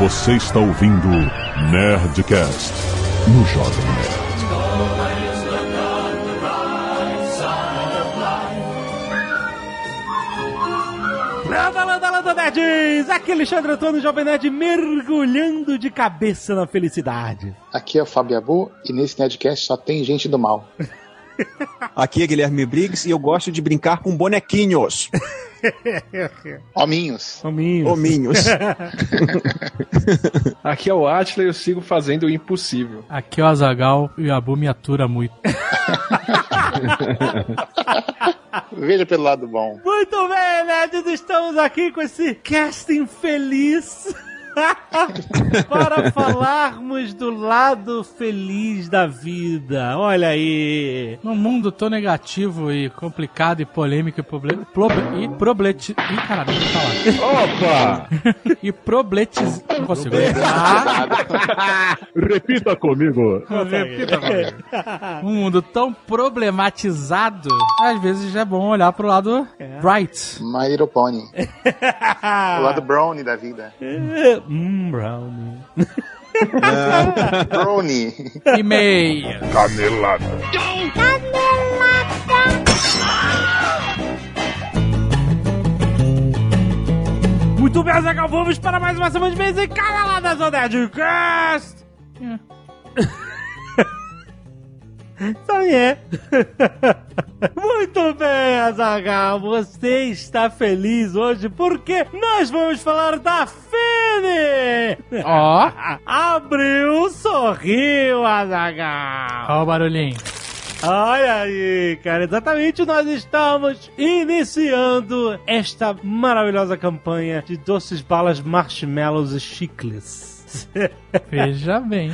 Você está ouvindo Nerdcast no Jovem Nerd. Landa, landa, landa, nerds! Aqui é Alexandre Antônio, Jovem Nerd, mergulhando de cabeça na felicidade. Aqui é o Fábio Abu e nesse Nerdcast só tem gente do mal. Aqui é Guilherme Briggs e eu gosto de brincar com bonequinhos. Hominhos. Hominhos. Hominhos. Aqui é o Atila e eu sigo fazendo o impossível. Aqui é o Azagal e o Abu me atura muito. Veja pelo lado bom. Muito bem, nerds, estamos aqui com esse casting feliz. para falarmos do lado feliz da vida. Olha aí. Num mundo tão negativo e complicado e polêmico e problema. E probleti. Ih, caralho, deixa eu falar. Opa! e probletiz. Não consigo. Repita comigo. Um mundo tão problematizado, às vezes é bom olhar pro lado bright. My Little Pony. o lado brownie da vida. Hum, brownie. Brownie. E meia. Canelada. Muito bem, Zagal, vamos para mais uma semana de vez em Canalada do Nerdcast. Sabe é. Muito bem, Azagal, você está feliz hoje porque nós vamos falar da Fene! Ó. Abriu, sorriu, Azagal! Ó o barulhinho. Olha aí, cara, exatamente nós estamos iniciando esta maravilhosa campanha de doces, balas, marshmallows e chicles. Veja bem.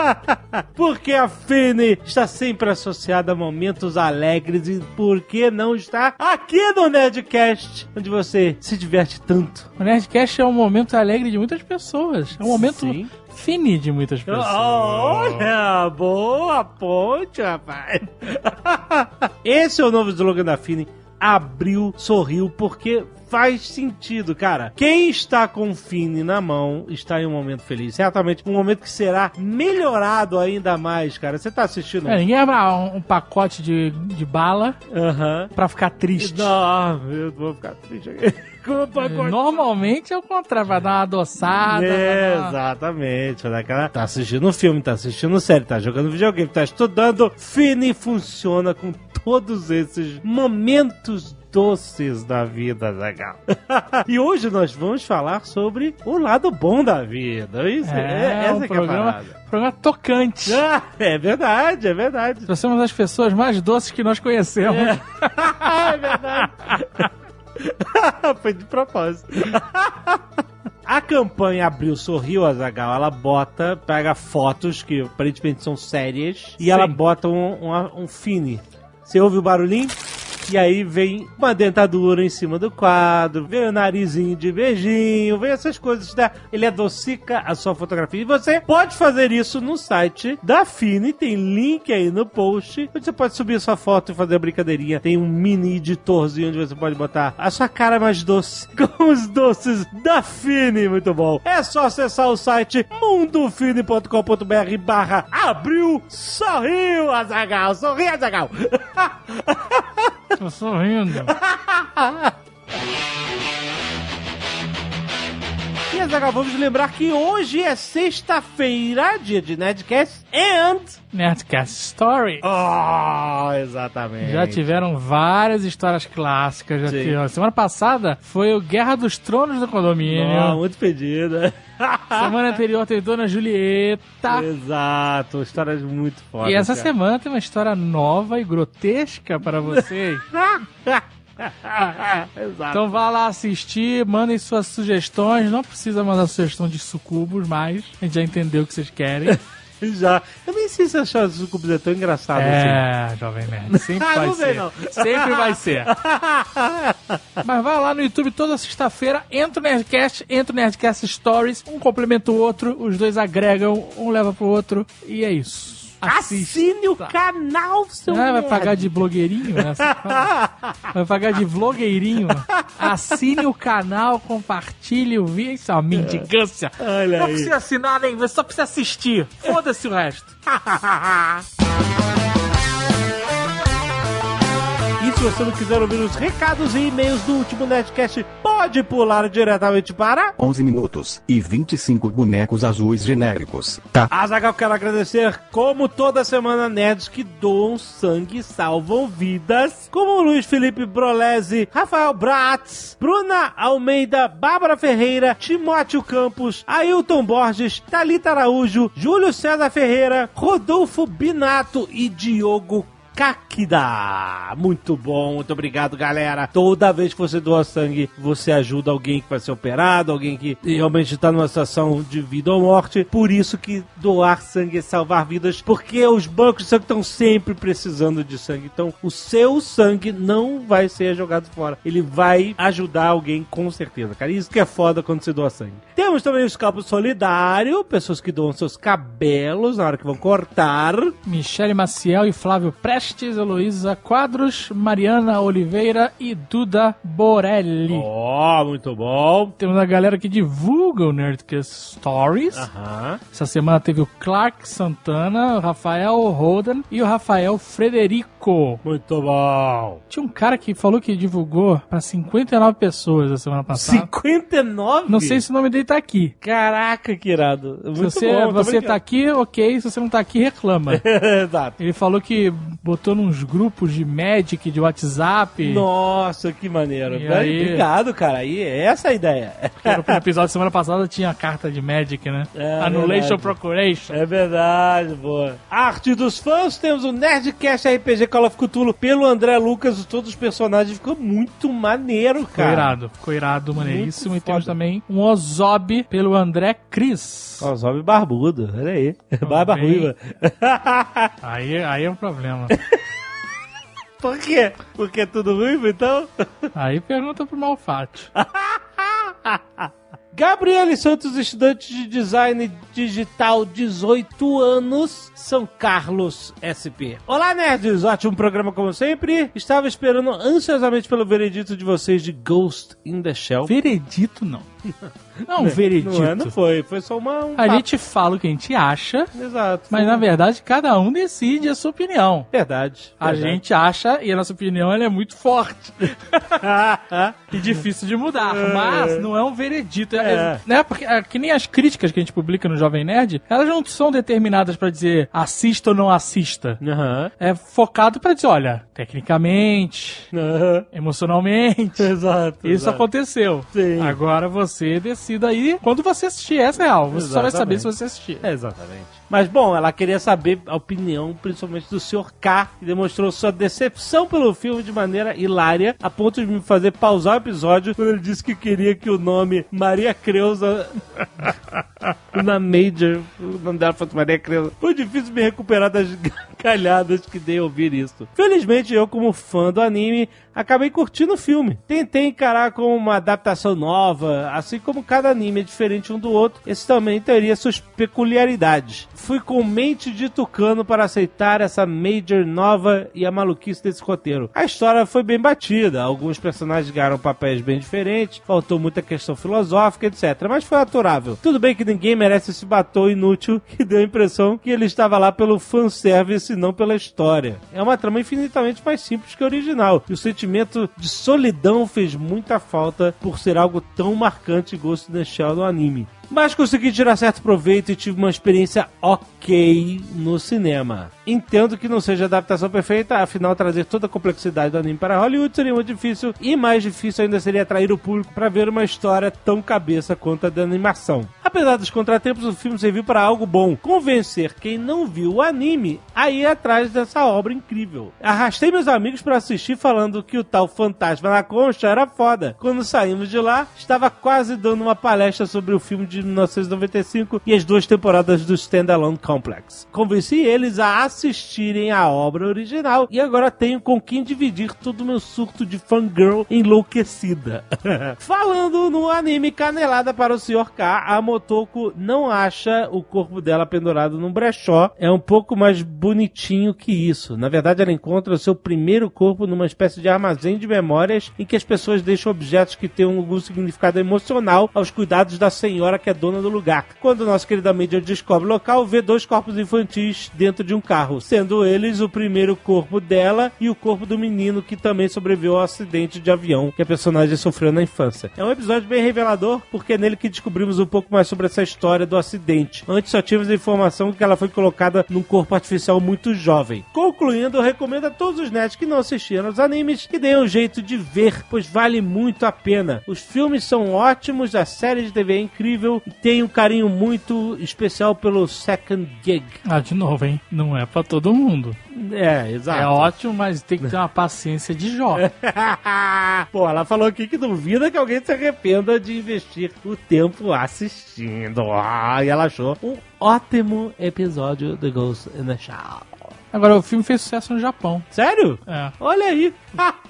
Porque a Fene está sempre associada a momentos alegres e por que não está aqui no Nerdcast, onde você se diverte tanto. O Nerdcast é um momento alegre de muitas pessoas. É um momento Sim. fine de muitas pessoas. Olha, boa ponte, rapaz. Esse é o novo slogan da Fini. Abriu, sorriu, porque faz sentido, cara. Quem está com o Fini na mão está em um momento feliz. Certamente um momento que será melhorado ainda mais, cara. Você tá assistindo? É, ninguém abre um, um pacote de, de bala Aham. pra ficar triste. Não, eu vou ficar triste aqui. Normalmente é o contrário, vai dar uma adoçada. É, dar exatamente. Vai dar aquela- Tá assistindo um filme, tá assistindo série, tá jogando videogame, tá estudando. Fini funciona com todos esses momentos doces da vida, legal. e hoje nós vamos falar sobre o lado bom da vida. Isso, é, É, essa um que é a programa, programa tocante. Ah, é verdade, é verdade. Nós somos as pessoas mais doces que nós conhecemos. é verdade. Foi de propósito. A campanha Abril Sorriu, Azagal, ela bota, pega fotos que aparentemente são sérias e ela bota um, um, um fine. Você ouve o barulhinho? E aí vem uma dentadura em cima do quadro, vem o narizinho de beijinho, vem essas coisas. Tá? Ele adocica a sua fotografia. E você pode fazer isso no site da Fini, tem link aí no post, onde você pode subir sua foto e fazer a brincadeirinha. Tem um mini editorzinho onde você pode botar a sua cara mais doce com os doces da Fini. Muito bom. É só acessar o site mundofine.com.br barra abriu sorriu, Azagal. Sorri, Azagal. Tô sorrindo. E Azaghal, vamos lembrar que hoje é sexta-feira, dia de Nerdcast and... Nerdcast Story. Oh, exatamente. Já tiveram várias histórias clássicas. Já Sim. tive- Semana passada foi o Guerra dos Tronos do Condomínio. Oh, muito pedida. Semana anterior teve Dona Julieta. Exato, histórias muito fodas. E essa cara. semana tem uma história nova e grotesca para vocês. Exato. Então vá lá assistir, mandem suas sugestões. Não precisa mandar sugestão de sucubos mais. A gente já entendeu o que vocês querem. Já. Eu nem sei se achar os sucubus é tão engraçado assim. É, Jovem Nerd. Sempre Ah, vai não ser. não. Sempre vai ser. Mas vai lá no YouTube toda sexta-feira, entra o Nerdcast, entra o Nerdcast Stories, um complementa o outro, os dois agregam, um leva pro outro, e é isso. Assine o canal, seu Ah, vai pagar de blogueirinho? né? Vai pagar de vlogueirinho? Assine o canal, compartilhe o vídeo. Isso é uma mendigância. Olha Não aí. precisa assinar nem só precisa assistir. Foda-se o resto. Se você não quiser ouvir os recados e e-mails do último Nerdcast, pode pular diretamente para... 11 minutos e 25 bonecos azuis genéricos. Tá. Azagal, quero agradecer, como toda semana, nerds que doam sangue e salvam vidas, como Luiz Felipe Brolese, Rafael Bratz, Bruna Almeida, Bárbara Ferreira, Timóteo Campos, Ailton Borges, Thalita Araújo, Júlio César Ferreira, Rodolfo Binato e Diogo Kakida. Muito bom, muito obrigado, galera. Toda vez que você doa sangue, você ajuda alguém que vai ser operado, alguém que realmente está numa situação de vida ou morte. Por isso que doar sangue é salvar vidas, porque os bancos de sangue estão sempre precisando de sangue. Então, o seu sangue não vai ser jogado fora. Ele vai ajudar alguém com certeza, cara. Isso que é foda quando você doa sangue. Temos também o escalpo solidário, pessoas que doam seus cabelos na hora que vão cortar. Michele Maciel e Flávio Prestes, Heloísa Quadros, Mariana Oliveira e Duda Borelli. Ó, muito bom. Temos a galera que divulga o Nerdcast Stories. Aham. Essa semana teve o Clark Santana, o Rafael Roden e o Rafael Frederico. Muito bom. Tinha um cara que falou que divulgou pra 59 pessoas a semana passada. 59? Não sei se o nome dele tá aqui. Caraca, que irado. Se Muito você, bom, você tá aqui, ok. Se você não tá aqui, reclama. Exato. Ele falou que botou nos grupos de Magic, de WhatsApp. Nossa, que maneiro. E aí? Obrigado, cara. Aí, essa é a ideia. No episódio da semana passada tinha a carta de Magic, né? É, Annulation verdade. Procuration. É verdade, boa. Arte dos fãs, temos o Nerdcast RPG Call of Cthulhu pelo André Lucas, todos os personagens. Ficou muito maneiro, Ficou cara. irado, ficou irado, maneiríssimo. Muito E temos foda. também um Ozob pelo André Cris. Ó, Zob barbudo, olha aí. Barba bem. ruiva. Aí, aí é um problema. Por quê? Porque é tudo ruivo, então? Aí pergunta pro Malfátio. Gabriele Santos, estudante de design digital, 18 anos, São Carlos SP. Olá, nerds! Ótimo programa como sempre. Estava esperando ansiosamente pelo veredito de vocês de Ghost in the Shell. Veredito não. Não, veredito. Não, é, não foi. Foi só uma, um A papo. gente fala o que a gente acha, Exato. mas na verdade cada um decide a sua opinião. Verdade. A verdade. gente acha, e a nossa opinião ela é muito forte. e difícil de mudar. Mas não é um veredito. É. É. né? Porque é, que nem as críticas que a gente publica no Jovem Nerd, elas não são determinadas pra dizer assista ou não assista. Aham. É focado pra dizer, olha, tecnicamente, Aham. emocionalmente. Exato. Isso exato. aconteceu. Sim. Agora você decida aí quando você assistir. Essa é real. Você só vai saber Exatamente. se você assistir. Exatamente. Mas, bom, ela queria saber a opinião, principalmente do Sr. K, que demonstrou sua decepção pelo filme de maneira hilária, a ponto de me fazer pausar o episódio quando ele disse que queria que o nome Maria Creuza na Major, o nome dela fosse Maria Creuza. Foi difícil me recuperar das calhadas que dei ouvir isso. Felizmente, eu, como fã do anime, acabei curtindo o filme. Tentei encarar como uma adaptação nova, assim como cada anime é diferente um do outro, esse também teria suas peculiaridades. Fui com mente de tucano para aceitar essa Major nova e a maluquice desse roteiro. A história foi bem batida, alguns personagens ganharam papéis bem diferentes, faltou muita questão filosófica, etc. Mas foi aturável. Tudo bem que ninguém merece esse batom inútil que deu a impressão que ele estava lá pelo fanservice e não pela história. É uma trama infinitamente mais simples que a original, e o sentimento de solidão fez muita falta por ser algo tão marcante e in the Shell no anime. Mas consegui tirar certo proveito e tive uma experiência ok no cinema. Entendo que não seja a adaptação perfeita, afinal trazer toda a complexidade do anime para Hollywood seria muito difícil e mais difícil ainda seria atrair o público para ver uma história tão cabeça quanto a da animação. Apesar dos contratempos, o filme serviu para algo bom, convencer quem não viu o anime a ir atrás dessa obra incrível. Arrastei meus amigos para assistir falando que o tal Fantasma na Concha era foda. Quando saímos de lá, estava quase dando uma palestra sobre o filme de 1995 e as duas temporadas do Standalone Complex. Convenci eles a assistirem a obra original e agora tenho com quem dividir todo o meu surto de fangirl enlouquecida. Falando no anime Canelada para o Sr. K, a Otoko não acha o corpo dela pendurado num brechó. É um pouco mais bonitinho que isso. Na verdade, ela encontra o seu primeiro corpo numa espécie de armazém de memórias em que as pessoas deixam objetos que têm algum significado emocional aos cuidados da senhora que é dona do lugar. Quando o nosso querido Major descobre o local, vê dois corpos infantis dentro de um carro, sendo eles o primeiro corpo dela e o corpo do menino que também sobreviveu ao acidente de avião que a personagem sofreu na infância. É um episódio bem revelador porque é nele que descobrimos um pouco mais sobre essa história do acidente. Antes só tínhamos a informação que ela foi colocada num corpo artificial muito jovem. Concluindo, eu recomendo a todos os nerds que não assistiram aos animes que deem um jeito de ver, pois vale muito a pena. Os filmes são ótimos, a série de TV é incrível e tem um carinho muito especial pelo Second Gig. Ah, de novo, hein? Não é pra todo mundo. É, exato. É ótimo, mas tem que ter uma paciência de Jó. Pô, ela falou aqui que duvida que alguém se arrependa de investir o tempo assistindo. Ah, e ela achou um ótimo episódio do Ghost in the Shell. Agora, o filme fez sucesso no Japão. Sério? É. Olha aí.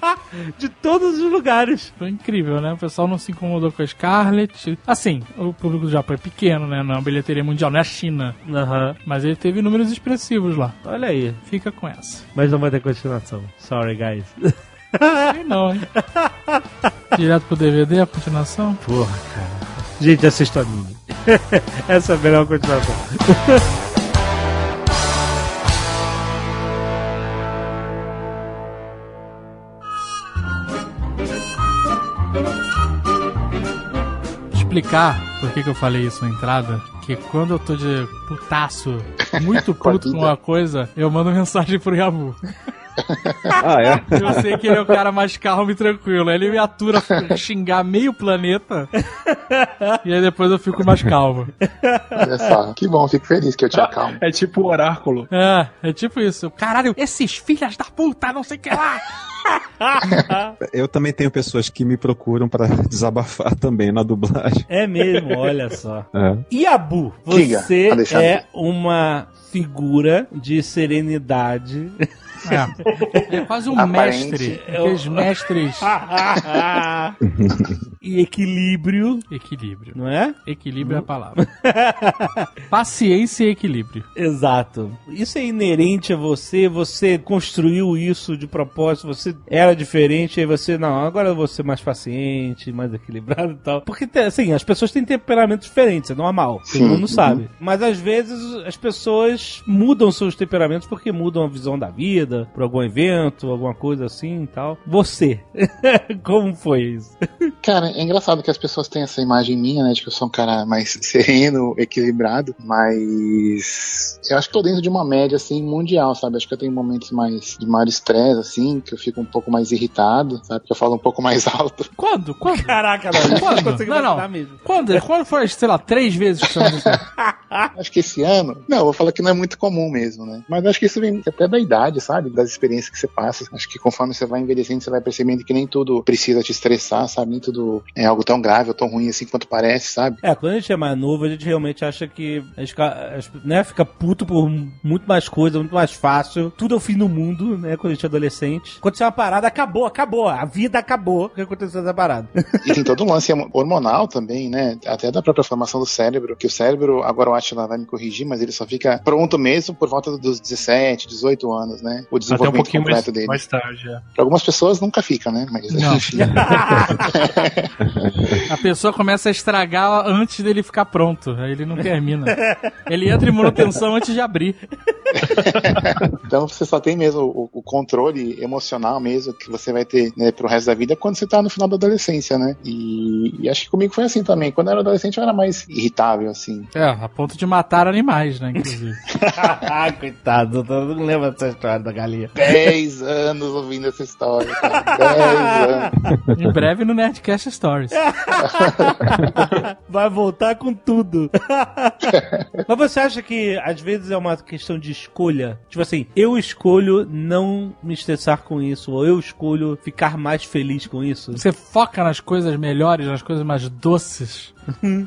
de todos os lugares. Foi incrível, né? O pessoal não se incomodou com a Scarlett. Assim, o público do Japão é pequeno, né? Não é uma bilheteria mundial, não é a China. Aham. Mas ele teve números expressivos lá. Olha aí. Fica com essa. Mas não vai ter continuação. Sorry, guys. Sei não, hein? Direto pro DVD a continuação? Porra, cara. Gente, assista a mim. Essa é a melhor continuação. Explicar por que, que eu falei isso na entrada. Que quando eu tô de putaço, muito puto com uma coisa, eu mando mensagem pro Yabu. Ah, é? Eu sei que ele é o cara mais calmo e tranquilo. Aí Ele me atura xingar meio planeta. e aí depois eu fico mais calmo. Olha só. Que bom, fico feliz que eu te acalmo. É tipo o oráculo. É, é tipo isso. Caralho, esses filhas da puta, não sei o que lá. Eu também tenho pessoas que me procuram pra desabafar também na dublagem. É mesmo, olha só. É. Iabu, Diga, você Alexandre. é uma figura de serenidade. É, é quase um Aparente. mestre. Aqueles mestres. e equilíbrio, Equilíbrio. não é? Equilíbrio é a palavra. Paciência e equilíbrio. Exato. Isso é inerente a você, você construiu isso de propósito, você era diferente, aí você, não, agora eu vou ser mais paciente, mais equilibrado e tal. Porque, assim, as pessoas têm temperamentos diferentes, é normal, todo Sim, mundo uhum. sabe. Mas às vezes as pessoas mudam seus temperamentos porque mudam a visão da vida, por algum evento, alguma coisa assim e tal. Você, como foi isso? Cara, é engraçado que as pessoas têm essa imagem minha, né, de que eu sou um cara mais sereno, equilibrado, mas eu acho que tô dentro de uma média, assim, mundial, sabe? Acho que eu tenho momentos mais de maior estresse, assim, que eu fico um pouco mais irritado, sabe? Que eu falo um pouco mais alto. Quando? Quando? Caraca, não, Quando? consigo Não, não. mesmo. Quando? Quando foi, sei lá, três vezes que você? Acho que esse ano, não, eu vou falar que não é muito comum mesmo, né? Mas acho que isso vem até da idade, sabe? Das experiências que você passa. Acho que conforme você vai envelhecendo, você vai percebendo que nem tudo precisa te estressar, sabe? Nem tudo é algo tão grave ou tão ruim assim quanto parece, sabe? É, quando a gente é mais novo, a gente realmente acha que a gente fica, né, fica puto por muito mais coisa, muito mais fácil. Tudo é o fim do mundo, né, quando a gente é adolescente. Aconteceu uma parada, acabou, acabou. A vida acabou. O que aconteceu essa parada? E tem todo um lance hormonal também, né? Até da própria formação do cérebro, que o cérebro, agora o Atila vai me corrigir, mas ele só fica pronto mesmo por volta dos 17, 18 anos, né? O Até um desenvolvimento pouquinho mais, completo dele. mais tarde, é. Pra algumas pessoas nunca fica, né? Mas Não. enfim. A pessoa começa a estragar antes dele ficar pronto. Aí ele não termina. Ele entra em manutenção antes de abrir. Então você só tem mesmo o, o controle emocional mesmo que você vai ter né, pro resto da vida quando você tá no final da adolescência, né? E, e acho que comigo foi assim também. Quando eu era adolescente eu era mais irritável, assim. É, a ponto de matar animais, né, inclusive. ah, coitado, eu não lembro dessa história da galinha. 10 anos ouvindo essa história, cara. 10 anos. Em breve no Nerdcast Stories. Vai voltar com tudo. Mas você acha que às vezes é uma questão de escolha? Tipo assim, eu escolho não me estressar com isso, ou eu escolho ficar mais feliz com isso? Você foca nas coisas melhores, nas coisas mais doces.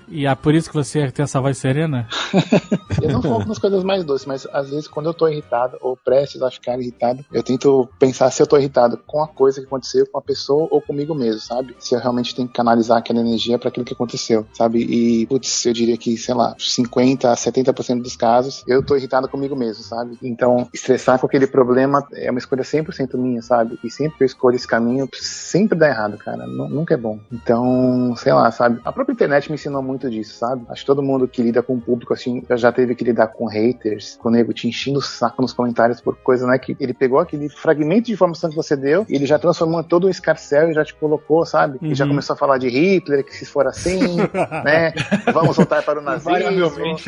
E é por isso que você tem essa voz serena? Eu não foco nas coisas mais doces, mas às vezes quando eu tô irritado ou prestes a ficar irritado, eu tento pensar se eu tô irritado com a coisa que aconteceu, com a pessoa ou comigo mesmo, sabe? Se eu realmente tenho que canalizar aquela energia para aquilo que aconteceu, sabe? E, putz, eu diria que, sei lá, 50 a 70% dos casos, eu tô irritado comigo mesmo, sabe? Então, estressar com aquele problema é uma escolha 100% minha, sabe? E sempre que eu escolho esse caminho, sempre dá errado, cara. Nu- Nunca é bom. Então, sei lá, sabe? A própria internet me ensinou muito disso, sabe? Acho que todo mundo que lida com o público, assim, já- teve que lidar com haters, com o nego te enchendo o saco nos comentários por coisa, né? Que ele pegou aquele fragmento de informação que você deu e ele já transformou em todo um escarcel e já te colocou, sabe? E já Uhum. começou a falar de Hitler, que se for assim, né? Vamos voltar para o nazismo.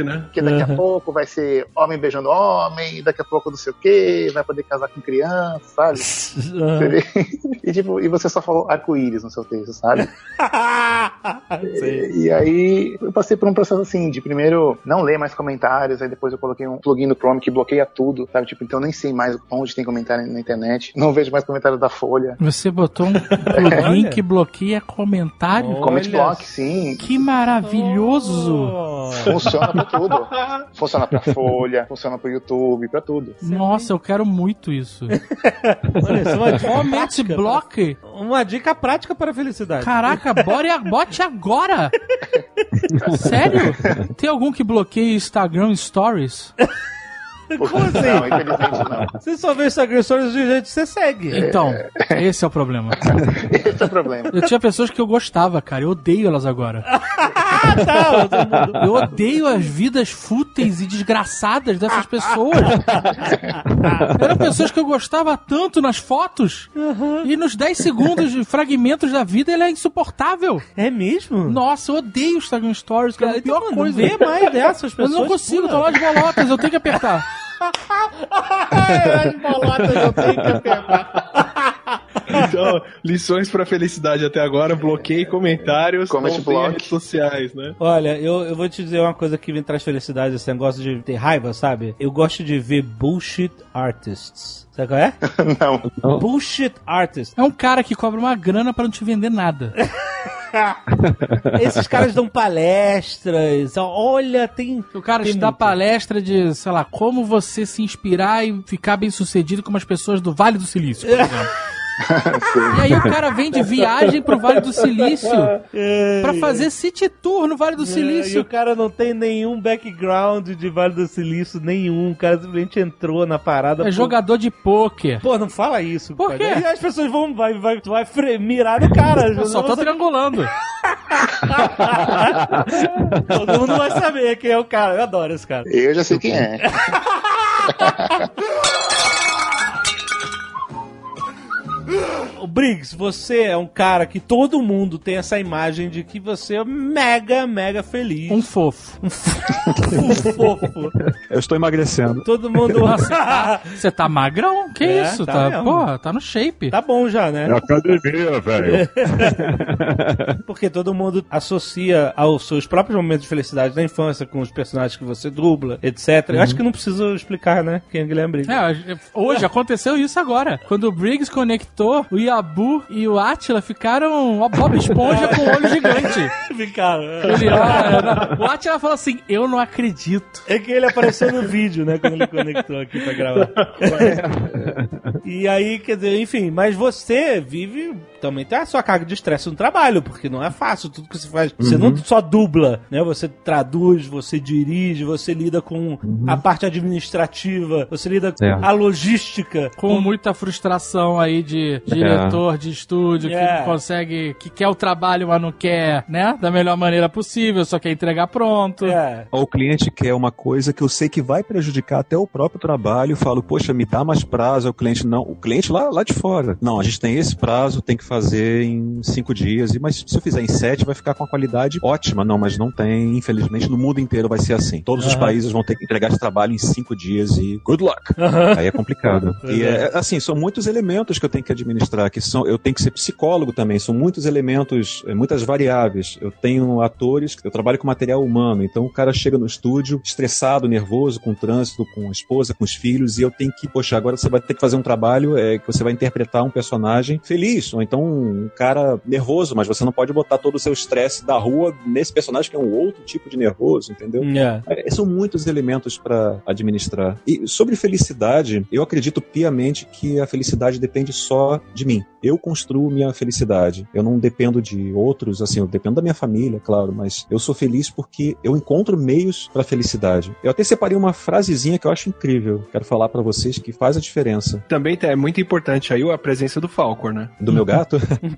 Né? Porque daqui a Uhum. pouco vai ser homem beijando homem, daqui a pouco não sei o que, vai poder casar com criança, sabe? e, tipo, e você só falou arco-íris no seu texto, sabe? Sei. E aí eu passei por um processo assim, de primeiro não ler mais comentários, aí depois eu coloquei um plugin no Chrome que bloqueia tudo, sabe? Tipo, então eu nem sei mais onde tem comentário na internet, não vejo mais comentário da Folha. Você botou um plugin que bloqueia comentário? Olha Comment Block, sim. Que maravilhoso! Oh. Funciona pra tudo. Funciona pra Folha, funciona pro YouTube, pra tudo. Nossa, eu quero muito isso. Olha, isso é uma dica Comment prática. Block? Uma dica prática para a felicidade. Caraca, bora, bote agora! Sério? Tem algum que bloqueia Instagram Stories? Como assim? Não, infelizmente não. Você só vê Instagram Stories de gente que você segue. Então, esse é o problema. Esse é o problema. Eu tinha pessoas que eu gostava, cara. Eu odeio elas agora. Ah, tá. Eu odeio as vidas fúteis e desgraçadas dessas pessoas. Eram pessoas que eu gostava tanto nas fotos. E nos 10 segundos de fragmentos da vida, ele é insuportável. É mesmo? Nossa, eu odeio Instagram Stories, cara. É a pior Então, coisa. Vê mais dessas Eu pessoas. não consigo, pula. tô lá de bolotas, eu tenho que apertar. As bolotas eu tenho que apertar. Então, lições pra felicidade até agora, bloqueie comentários, Comment block. redes sociais, né? Olha, eu, eu vou te dizer uma coisa que me traz felicidade, esse negócio de ter raiva, sabe? Eu gosto de ver bullshit artists. Sabe qual é? Não. Bullshit artists. É um cara que cobra uma grana pra não te vender nada. Esses caras dão palestras. Olha, tem. O cara tem te dá muito. palestra de, sei lá, como você se inspirar e ficar bem sucedido como as pessoas do Vale do Silício, por exemplo. E aí o cara vem de viagem pro Vale do Silício pra fazer city tour no Vale do É, E o Silício. cara não tem nenhum background de Vale do Silício, nenhum. O cara simplesmente entrou na parada. É por- jogador de pôquer. Pô, não fala isso. Por cara. quê? E as pessoas vão, vai, vai, vai fre- mirar no cara. Eu só tô Você- triangulando. Todo mundo vai saber quem é o cara. Eu adoro esse cara. Eu já sei quem é. Ugh! O Briggs, você é um cara que todo mundo tem essa imagem de que você é mega, mega feliz. Um fofo. Um fofo. Eu estou emagrecendo. Todo mundo. Você tá magrão? Que É, isso? tá Tá, porra, tá no shape. Tá bom já, né? É academia, velho. Porque todo mundo associa aos seus próprios momentos de felicidade da infância com os personagens que você dubla, etc. Eu acho que não preciso explicar, né? Quem é Guilherme Briggs. É, hoje aconteceu isso agora. Quando o Briggs conectou, o Yabu e o Atila ficaram a Bob Esponja com o olho gigante. Ficaram. Ele, ah, não. o Atila falou assim: Eu não acredito. É que ele apareceu no vídeo, né? Quando ele conectou aqui pra gravar. e aí, quer dizer, enfim, mas você vive. Também tem a sua carga de estresse no trabalho, porque não é fácil tudo que você faz. Você não só dubla, né? Você traduz, você dirige, você lida com a parte administrativa, você lida com É. a logística. Com muita frustração aí de diretor de estúdio que É. não consegue, que quer o trabalho, mas não quer, né? Da melhor maneira possível, só quer entregar pronto. É. Ou o cliente quer uma coisa que eu sei que vai prejudicar até o próprio trabalho, eu falo, poxa, me dá mais prazo, o cliente não, o cliente lá, lá de fora. Não, a gente tem esse prazo, tem que fazer em cinco dias, e mas se eu fizer em sete, vai ficar com a qualidade ótima. Não, mas não tem, infelizmente, no mundo inteiro vai ser assim. Todos os Aham. países vão ter que entregar esse trabalho em cinco dias e good luck. Aí é complicado. E é. é, assim, são muitos elementos que eu tenho que administrar, que são, eu tenho que ser psicólogo também, são muitos elementos, é, muitas variáveis. Eu tenho atores, eu trabalho com material humano, então o cara chega no estúdio estressado, nervoso, com o trânsito, com a esposa, com os filhos, e eu tenho que, poxa, agora você vai ter que fazer um trabalho é, que você vai interpretar um personagem feliz, ou então então um cara nervoso, mas você não pode botar todo o seu estresse da rua nesse personagem que é um outro tipo de nervoso, entendeu? É. É, São muitos elementos para administrar. E sobre felicidade, eu acredito piamente que a felicidade depende só de mim. Eu construo minha felicidade. Eu não dependo de outros, assim, eu dependo da minha família, claro, mas eu sou feliz porque eu encontro meios para felicidade. Eu até separei uma frasezinha que eu acho incrível. Quero falar para vocês que faz a diferença. Também é muito importante aí a presença do Falcor, né? Do meu gato?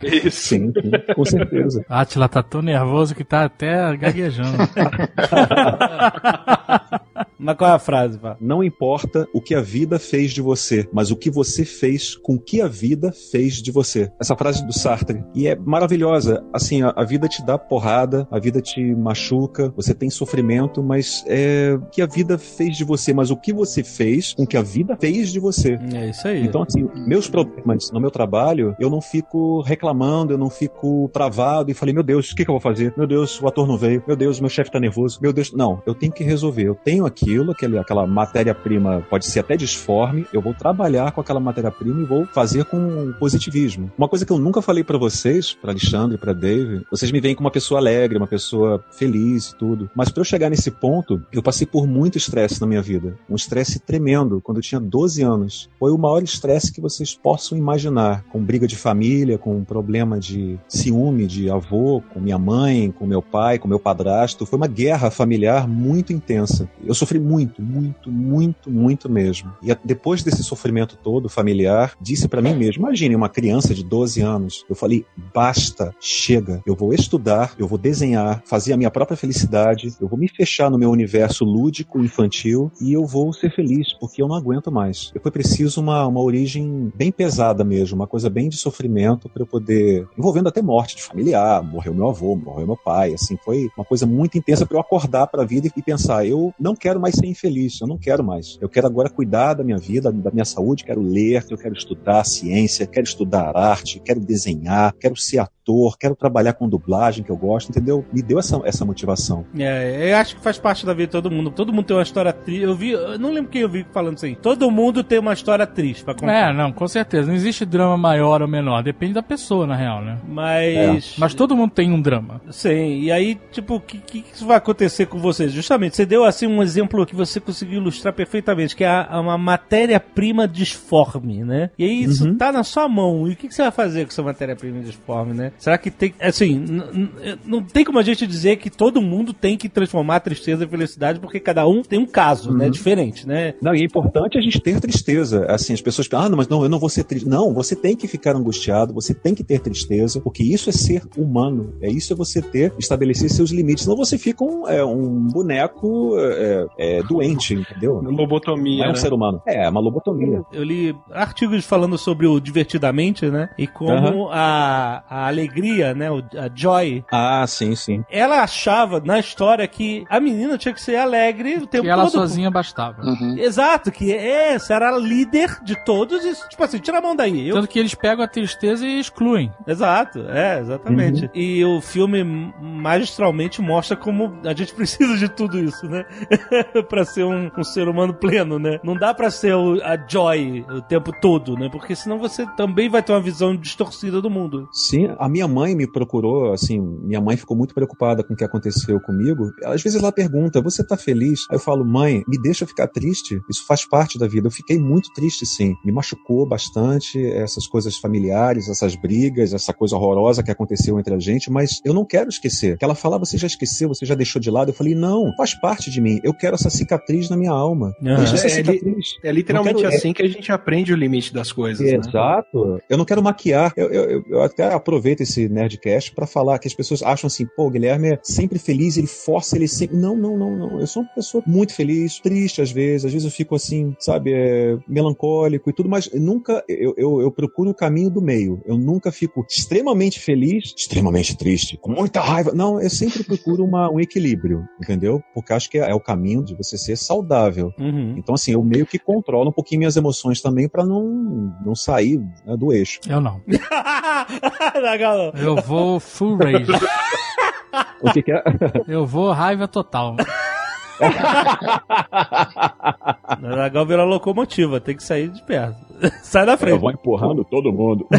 Isso. sim, sim, com certeza. Atila tá tão nervoso que tá até gaguejando. Mas qual é a frase, pá? Não importa o que a vida fez de você, mas o que você fez com o que a vida fez de você. Essa frase do Sartre. E é maravilhosa. Assim, a, a vida te dá porrada, a vida te machuca, você tem sofrimento, mas é o que a vida fez de você, mas o que você fez com o que a vida fez de você. É isso aí. Então, assim, meus problemas no meu trabalho, eu não fico reclamando, eu não fico travado e falei, meu Deus, o que, que eu vou fazer? Meu Deus, o ator não veio. Meu Deus, meu chefe tá nervoso. Meu Deus, não, eu tenho que resolver. Eu tenho aquilo, aquele, aquela matéria-prima, pode ser até disforme, eu vou trabalhar com aquela matéria-prima e vou fazer com positivismo. Uma coisa que eu nunca falei pra vocês, pra Alexandre pra Dave, vocês me veem como uma pessoa alegre, uma pessoa feliz e tudo. Mas pra eu chegar nesse ponto, eu passei por muito estresse na minha vida. Um estresse tremendo, quando eu tinha 12 anos. Foi o maior estresse que vocês possam imaginar. Com briga de família, com um problema de ciúme de avô, com minha mãe, com meu pai, com meu padrasto. Foi uma guerra familiar muito intensa. Eu sofri muito, muito, muito, muito mesmo. E depois desse sofrimento todo familiar, disse pra mim mesmo: imagine uma criança de 12 anos. Eu falei: basta, chega. Eu vou estudar, eu vou desenhar, fazer a minha própria felicidade, eu vou me fechar no meu universo lúdico, infantil, e eu vou ser feliz, porque eu não aguento mais. Foi preciso uma, uma origem bem pesada mesmo, uma coisa bem de sofrimento para eu poder. envolvendo até morte de familiar, morreu meu avô, morreu meu pai, assim, foi uma coisa muito intensa para eu acordar para a vida e pensar: eu não quero mais ser infeliz, eu não quero mais. Eu quero agora cuidar da minha vida, da minha saúde, quero ler, eu quero estudar ciência, quero estudar arte, quero desenhar, quero ser ator, quero trabalhar com dublagem que eu gosto, entendeu? Me deu essa, essa motivação. É, eu acho que faz parte da vida de todo mundo. Todo mundo tem uma história triste. Eu vi, eu não lembro quem eu vi falando assim. Todo mundo tem uma história triste pra contar. É, não, com certeza. Não existe drama maior ou menor. Depende da pessoa, na real, né? Mas. Mas todo mundo tem um drama. Sim, e aí, tipo, o que, que, que isso vai acontecer com vocês? Justamente, você deu assim um exemplo que você conseguiu ilustrar perfeitamente, que é a- uma matéria-prima disforme, né? E aí isso tá na sua mão. E o que, que você vai fazer com essa matéria-prima disforme, né? Será que tem. Assim, n- não tem como a gente dizer que todo mundo tem que transformar a tristeza em felicidade, porque cada um tem um caso, né? Diferente, né? Não, e é importante a gente ter tristeza. Assim, as pessoas pensam, ah, não, mas não, eu não vou ser triste. Não, você tem que ficar angustiado, você tem que ter tristeza, porque isso é ser humano. É isso é você ter, estabelecer seus limites. Senão você fica um, é, um boneco é, é, doente, entendeu? Não Lobotomia, é um né? ser humano. É, uma lobotomia. Eu li artigos falando sobre o divertidamente, né? E como a, a alegria, né? o- A joy Ah, sim, sim. ela achava na história que a menina tinha que ser alegre o tempo Que ela todo. sozinha bastava. Uhum. Exato, que essa era a líder de todos e, tipo assim, tira a mão daí. Eu... Tanto que eles pegam a tristeza e excluem. Exato, é, exatamente. E o filme magistralmente mostra como a gente precisa de tudo isso, né? pra ser um, um ser humano pleno, né? Não dá pra ser o- a joy o tempo todo, né? Porque senão você também vai ter uma visão distorcida do mundo. Sim, a minha mãe me procurou, assim, minha mãe ficou muito preocupada com o que aconteceu comigo. Às vezes ela pergunta, você tá feliz? Aí eu falo, mãe, me deixa ficar triste. Isso faz parte da vida. Eu fiquei muito triste, sim. Me machucou bastante essas coisas familiares, essas brigas, essa coisa horrorosa que aconteceu entre a gente, mas eu não quero esquecer. Que ela fala, "Ah, você já esqueceu, você já deixou de lado. Eu falei, não, faz parte de mim. Eu quero essa cicatriz na minha alma. Aham. Deixa essa É, ele- cicatriz. É literalmente Não quero- assim que a gente aprende o limite das coisas. né? Exato. Eu não quero maquiar. Eu, eu, eu- eu até aproveito esse Nerdcast pra falar que as pessoas acham assim, pô, o Guilherme é sempre feliz, ele força, ele sempre. Não, não, não, não. Eu sou uma pessoa muito feliz, triste às vezes. Às vezes eu fico assim, sabe, é, melancólico e tudo, mas nunca. Eu, eu, eu procuro o caminho do meio. Eu nunca fico extremamente feliz, extremamente triste, com muita raiva. Não, eu sempre procuro uma, um equilíbrio, entendeu? Porque acho que é, é o caminho de você ser saudável. Uhum. Então, assim, eu meio que controlo um pouquinho minhas emoções também pra não, não sair né, do eixo. Eu não. Legal. Eu vou full rage. O que, que é? Eu vou raiva total. Azagal virou locomotiva, tem que sair de perto. Sai da Eu frente. vou empurrando todo mundo.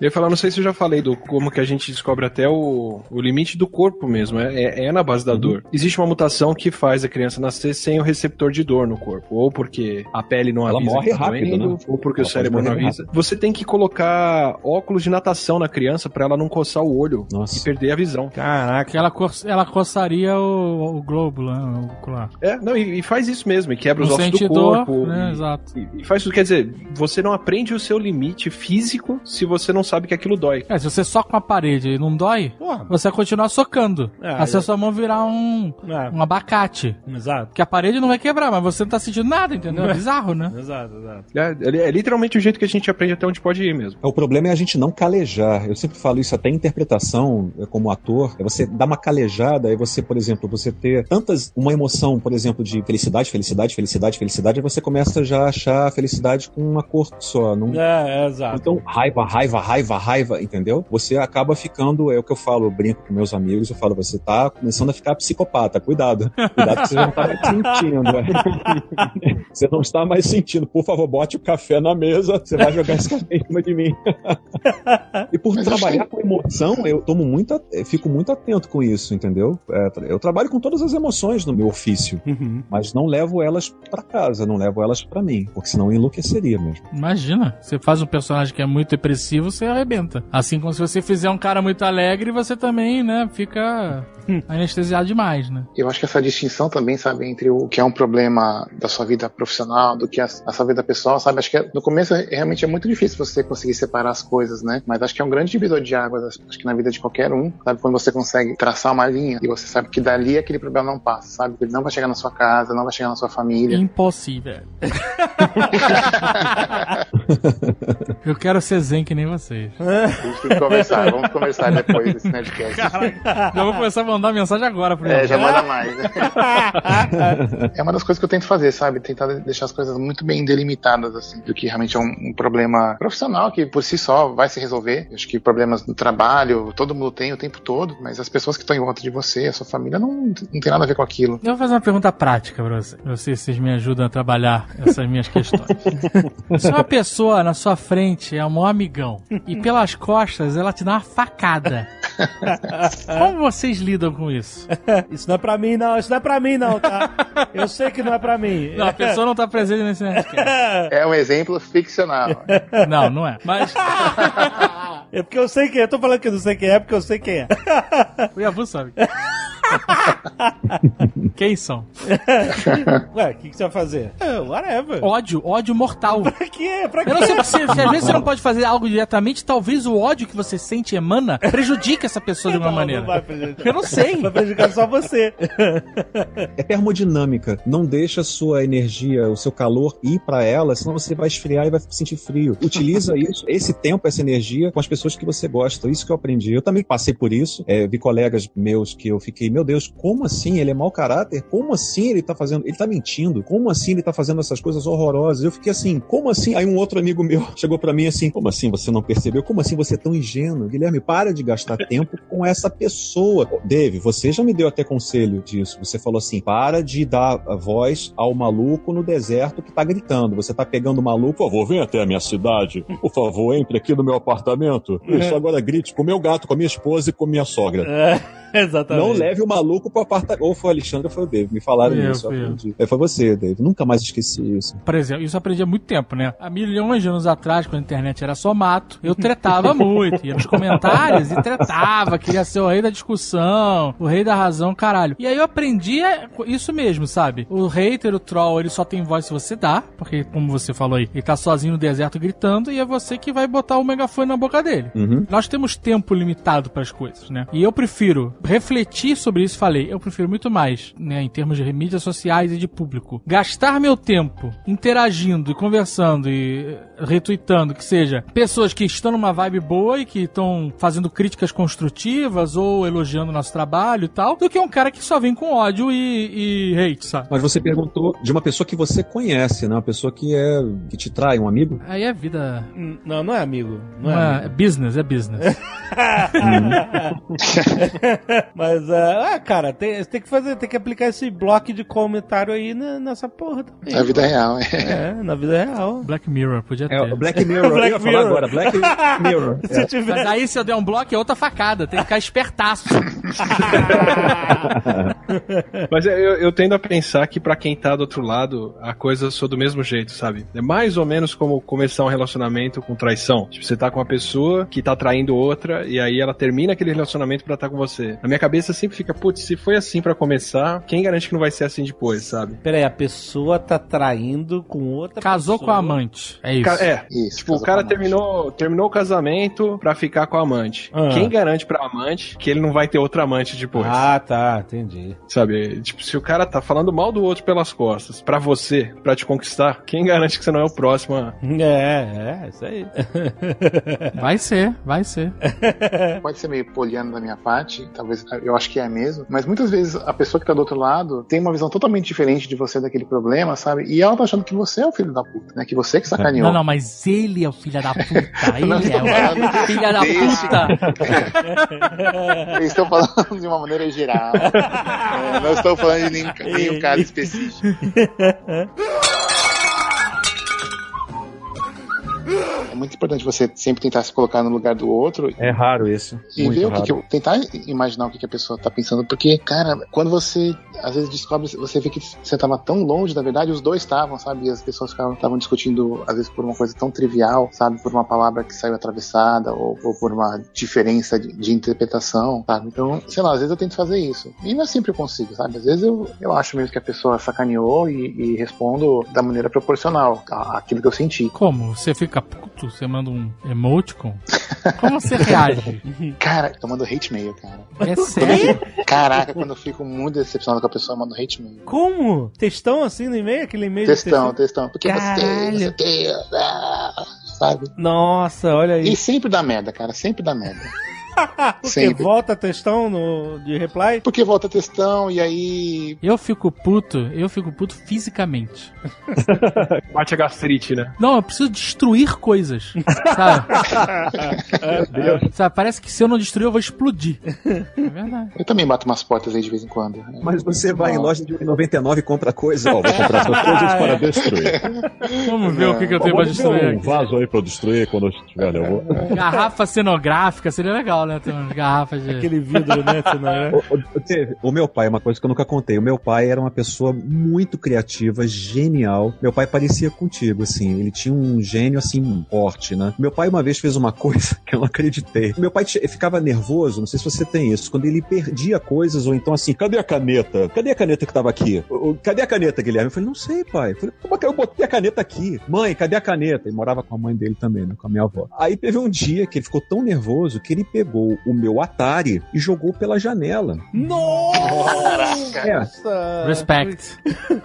Eu ia falar, não sei se eu já falei do como que a gente descobre até o, o limite do corpo mesmo. É, é, é na base da dor. Existe uma mutação que faz a criança nascer sem o receptor de dor no corpo. Ou porque a pele não Ela avisa morre que tá rápido, doendo, né? ou porque Ela o cérebro não avisa. Você tem que colocar óculos de natação na criança pra ela não coçar o olho Nossa. e perder a visão. Caraca. Ela, co ela coçaria o, o globo, né? O ocular. É, não, e, e faz isso mesmo, e quebra os Não ossos do dor, corpo. né? e- Exato. E, e faz tudo, quer dizer, você não aprende o seu limite físico se você não sabe que aquilo dói. É, se você soca uma parede e não dói, Porra. você vai continuar socando. É, Até é. sua mão virar um, É, um abacate. exato. Que a parede não vai quebrar, mas você não tá sentindo nada, entendeu? É bizarro, né? Exato, exato. É, é literalmente o jeito que a gente aprende até onde pode ir mesmo. O problema é a gente não calejar. Eu sempre falo isso até em interpretação, é, como ator. É você dar uma calejada, é você, por exemplo, você ter tantas, uma emoção, por exemplo, de felicidade, felicidade, felicidade, felicidade, aí você começa já a achar a felicidade com uma cor só. Não, É, é, exato. Então, raiva, raiva, raiva, raiva, entendeu? Você acaba ficando, é o que eu falo, eu brinco com meus amigos, eu falo, você tá começando a ficar psicopata, cuidado. Cuidado que você não tá mais sentindo. né? Você não está mais sentindo. Por favor, bote o café na mesa, você vai jogar esse café em cima de mim. E por Mas trabalhar com emoção, eu tomo muito, eu fico muito atento com isso, entendeu? É, eu trabalho com todas as emoções no meu ofício, Uhum. mas não levo elas pra casa, não levo elas pra mim, porque senão eu enlouqueceria mesmo. Imagina, você faz um personagem que é muito depressivo, você arrebenta. Assim como se você fizer um cara muito alegre, você também, né, fica anestesiado demais, né? Eu acho que essa distinção também, sabe, entre o que é um problema da sua vida profissional, do que é a sua vida pessoal, sabe? Acho que é- no começo é- realmente é muito difícil você conseguir separar as coisas, né? Mas acho que é um grande divisor de águas, acho que na vida de qualquer um, sabe? Quando você consegue traçar uma linha e você sabe que dali aquele problema não passa, sabe? Que ele não vai chegar na sua casa, não vai chegar na sua família. Impossível. it. Eu quero ser zen que nem vocês. A gente tem que conversar, vamos conversar depois desse Nerdcast. Já vou começar a mandar mensagem agora pro É, já manda mais. né? é uma das coisas que eu tento fazer, sabe? Tentar deixar as coisas muito bem delimitadas, assim, do que realmente é um, um problema profissional que por si só vai se resolver. Eu acho que problemas no trabalho, todo mundo tem o tempo todo, mas as pessoas que estão em volta de você, a sua família, não, não tem nada a ver com aquilo. Eu vou fazer uma pergunta prática pra você. Pra se vocês me ajudam a trabalhar essas minhas questões. Se uma pessoa na sua frente é um maior amigão e pelas costas ela te dá uma facada, como vocês lidam com isso? Isso não é pra mim, não. Isso não é pra mim, não, tá? Eu sei que não é pra mim. Não, a pessoa não tá presente nesse Nerdcast. É um exemplo ficcional. Não, não é. Mas É porque eu sei quem é. Eu tô falando que eu não sei quem é, porque eu sei quem é. o Yabu sabe. Quem são? Ué, o que, que você vai fazer? É, whatever. Ódio, ódio mortal. Pra quê? Pra quê? Eu não sei se, se às vezes você não pode fazer algo diretamente, talvez o ódio que você sente emana prejudique essa pessoa de alguma Não, maneira. Não vai prejudicar. Eu não sei. Vai prejudicar só você. É termodinâmica. Não deixa a sua energia, o seu calor ir pra ela, senão você vai esfriar e vai sentir frio. Utiliza isso, esse tempo, essa energia com as pessoas que você gosta. Isso que eu aprendi. Eu também passei por isso. É, vi colegas meus que eu fiquei, meu Deus, como assim? Ele é mau caráter? Como assim ele tá fazendo? Ele tá mentindo? Como assim ele tá fazendo essas coisas horrorosas? Eu fiquei assim, como assim? Aí um outro amigo meu chegou pra mim assim, como assim você não percebeu? Como assim você é tão ingênuo? Guilherme, para de gastar tempo com essa pessoa. Dave, você já me deu até conselho disso. Você falou assim, para de dar voz ao maluco no deserto que tá gritando. Você tá pegando o maluco, por favor, vem até a minha cidade. Por favor, entre aqui no meu apartamento. Isso, agora grite com meu gato, com a minha esposa e com minha sogra. Exatamente. Não leve o maluco pro apartamento. Ou foi o Alexandre ou foi o Dave. Me falaram eu, isso. eu aprendi. É, foi você, Dave. Nunca mais esqueci isso. Por exemplo, isso eu aprendi há muito tempo, né? Há milhões de anos atrás, quando a internet era só mato, eu tretava muito. Ia nos comentários e tretava, queria ser o rei da discussão, o rei da razão, caralho. E aí eu aprendi isso mesmo, sabe? O hater, o troll, ele só tem voz se você dá, porque, como você falou aí, ele tá sozinho no deserto gritando e é você que vai botar o megafone na boca dele. Uhum. Nós temos tempo limitado para as coisas, né? E eu prefiro refletir sobre isso, falei, eu prefiro muito mais, né, em termos de mídias sociais e de público. Gastar meu tempo interagindo e conversando e eh, retweetando, que seja pessoas que estão numa vibe boa e que estão fazendo críticas construtivas ou elogiando o nosso trabalho e tal, do que um cara que só vem com ódio e, e hate, sabe? Mas você perguntou de uma pessoa que você conhece, né? Uma pessoa que é que te trai, um amigo. Aí é vida. Hum, Não, não é amigo. Não, Não é, é, é amigo. business, é business. Mas, ah, cara, tem, você tem que fazer, tem que aplicar esse bloco de comentário aí na- nessa porra também. Na vida real, é. É, na vida real. Black Mirror, podia ter. É, Black Mirror, Black eu ia falar Mirror. agora, Black Mirror. Se É. tiver. Mas aí se eu der um bloco é outra facada, tem que ficar espertaço. Mas eu, eu tendo a pensar que pra quem tá do outro lado, a coisa soa do mesmo jeito, sabe? É mais ou menos como começar um relacionamento com traição. Tipo, você tá com uma pessoa que tá traindo outra e aí ela termina aquele relacionamento pra estar com você. Na minha cabeça sempre fica, putz, se foi assim pra começar, quem garante que não vai ser assim depois, sabe? Pera aí, a pessoa tá traindo com outra Casou com pessoa. a amante. É isso. Ca- É, Isso. Tipo, o cara com terminou, terminou o casamento pra ficar com a amante. Ah. Quem garante pra amante que ele não vai ter outra amante depois? Ah, tá, entendi. Sabe? Tipo, se o cara tá falando mal do outro pelas costas, pra você, pra te conquistar, quem garante que você não é o próximo a... É, é, isso aí. Vai ser, vai ser. Pode ser meio poliano da minha parte, talvez eu acho que é mesmo, mas muitas vezes a pessoa que tá do outro lado tem uma visão totalmente diferente de você daquele problema, sabe? E ela tá achando que você é o filho da puta, né? Que você que sacaneou. Não, não, mas ele é o filho da puta. Ele Não, é o filho da puta. Eu estou falando de uma maneira geral. É, não estou falando de nenhum, nenhum caso específico. É muito importante você sempre tentar se colocar no lugar do outro É raro isso. e Muito ver o que, que eu, tentar imaginar o que, que a pessoa tá pensando, porque, cara, quando você às vezes descobre, você vê que você tava tão longe da verdade, os dois estavam, sabe? E as pessoas estavam discutindo, às vezes, por uma coisa tão trivial, sabe? Por uma palavra que saiu atravessada, ou, ou por uma diferença de, de interpretação, sabe? Então, sei lá, às vezes eu tento fazer isso. E não é sempre eu consigo, sabe? Às vezes eu, eu acho mesmo que a pessoa sacaneou e, e respondo da maneira proporcional à- àquilo que eu senti. Como? Você fica puto? Você manda um emoticon? Como você reage? Cara, eu mando hate mail, cara. É sério? Caraca, quando eu fico muito decepcionado com a pessoa, eu mando hate mail. Como? Textão assim no e-mail? Aquele e-mail de Textão, textão? textão. Porque você, Caralho. você tem. ah, Sabe? Nossa, olha aí. E sempre dá merda, cara. Sempre dá merda. Porque sempre. volta textão no, de reply? Porque volta textão e aí. Eu fico puto, eu fico puto fisicamente. Bate a gastrite, né? Não, eu preciso destruir coisas. Sabe? Sabe, parece que se eu não destruir, eu vou explodir. É verdade. Eu também bato umas portas aí de vez em quando. né? Mas você vai em loja de 1,99 e compra coisa. Ó, vou comprar essas coisas para destruir. Vamos ver o que, que eu tenho pra Vamos ver destruir um aqui. vaso aí pra eu destruir quando eu estiver vou... Garrafa cenográfica, seria legal, né? Ter umas garrafas de. Aquele vidro, né? né? O, o- teve- o meu pai, uma coisa que eu nunca contei. O meu pai era uma pessoa muito criativa, genial. Meu pai parecia contigo, assim. Ele tinha um gênio, assim, forte, né? Meu pai uma vez fez uma coisa que eu não acreditei. Meu pai ficava nervoso, não sei se você tem isso, quando ele perdia coisas, ou então assim, cadê a caneta? Cadê a caneta que tava aqui? Cadê a caneta, Guilherme? Eu falei, não sei, pai. Eu falei, como é que eu botei a caneta aqui? Mãe, cadê a caneta? Ele morava com a mãe dele também, né? Com a minha avó. Aí teve um dia que ele ficou tão nervoso que ele pegou o meu Atari e jogou pela janela. É. Nossa! Respect.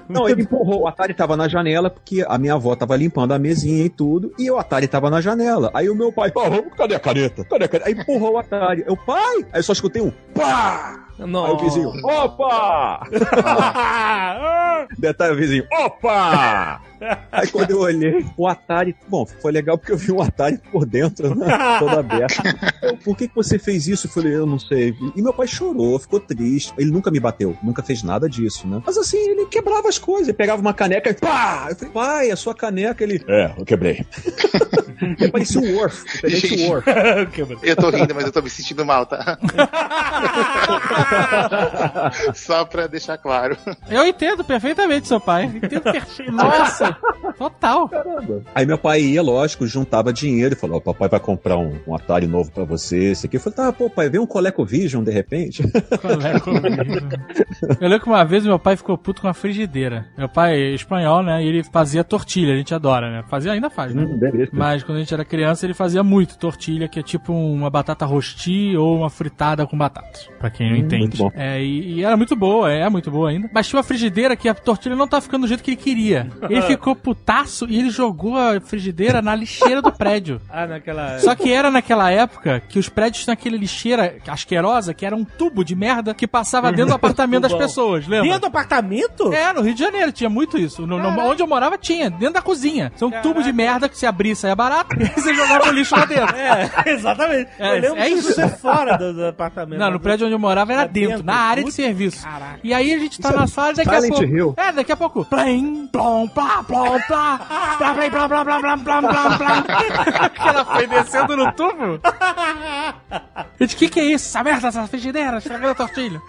Não, ele empurrou. O Atari tava na janela porque a minha avó tava limpando a mesinha e tudo. E o Atari tava na janela. Aí o meu pai, "Pô, vamos, cadê a caneta? Cadê a caneta? Aí empurrou o Atari. Eu, pai! Aí eu só escutei um pá! Aí o vizinho, opa! Detalhe, o vizinho, opa! Aí quando eu olhei, o Atari, bom, foi legal porque eu vi o Atari por dentro, né? Todo aberto. Eu, Por que, que você fez isso? Eu falei, eu não sei. E meu pai chorou, ficou triste. Ele nunca me bateu, nunca fez nada disso, né? Mas assim, ele quebrava as coisas. Ele pegava uma caneca e pá! Eu falei, pai, a sua caneca, ele. É, eu quebrei. Ele parecia o Worf. o Tenente Worf. Eu tô rindo, mas eu tô me sentindo mal, tá? Só pra deixar claro. Eu entendo perfeitamente seu pai. Entendo perfeitamente. Nossa! Total. Aí meu pai ia, lógico, juntava dinheiro e falou: Ó, papai vai comprar um, um Atari novo pra você. Esse aqui. Eu falei: tá, pô, pai, vem um ColecoVision de repente. Eu lembro que uma vez meu pai ficou puto com a frigideira. Meu pai é espanhol, né? E ele fazia tortilha, a gente adora, né? Fazia, ainda faz, né? Hum, beleza. Mas quando a gente era criança, ele fazia muito tortilha, que é tipo uma batata rosti ou uma fritada com batatas. Pra quem não Hum, entende. muito bom. É, e, e era muito boa, é muito boa ainda. Mas tinha uma frigideira que a tortilha não tava ficando do jeito que ele queria. Ele ficou putaço e ele jogou a frigideira na lixeira do prédio. Ah, naquela. Só que era naquela época que os prédios tinham aquele lixeira asquerosa, que era um tubo de merda que passava dentro do apartamento das pessoas, lembra? Dentro do apartamento? É, no Rio de Janeiro tinha muito isso. No- no- onde eu morava tinha, dentro da cozinha. São um tubo de merda que se abria e saia barato. E aí você jogava o lixo lá dentro. É, exatamente. É, eu lembro é isso. ser fora do, do apartamento. Não, no prédio onde eu morava era dentro, dentro. na área de serviço. caraca. E aí a gente tá na sala e daqui Silent a pouco. Hill. É, daqui a pouco. Plim, plom, plá, plom, plá. Plá, plá, plá, plá, plá, plá, plá, plá, ela foi descendo no tubo. Gente, o que que é isso? Essa merda, essa frigideira, estragando a tortilha.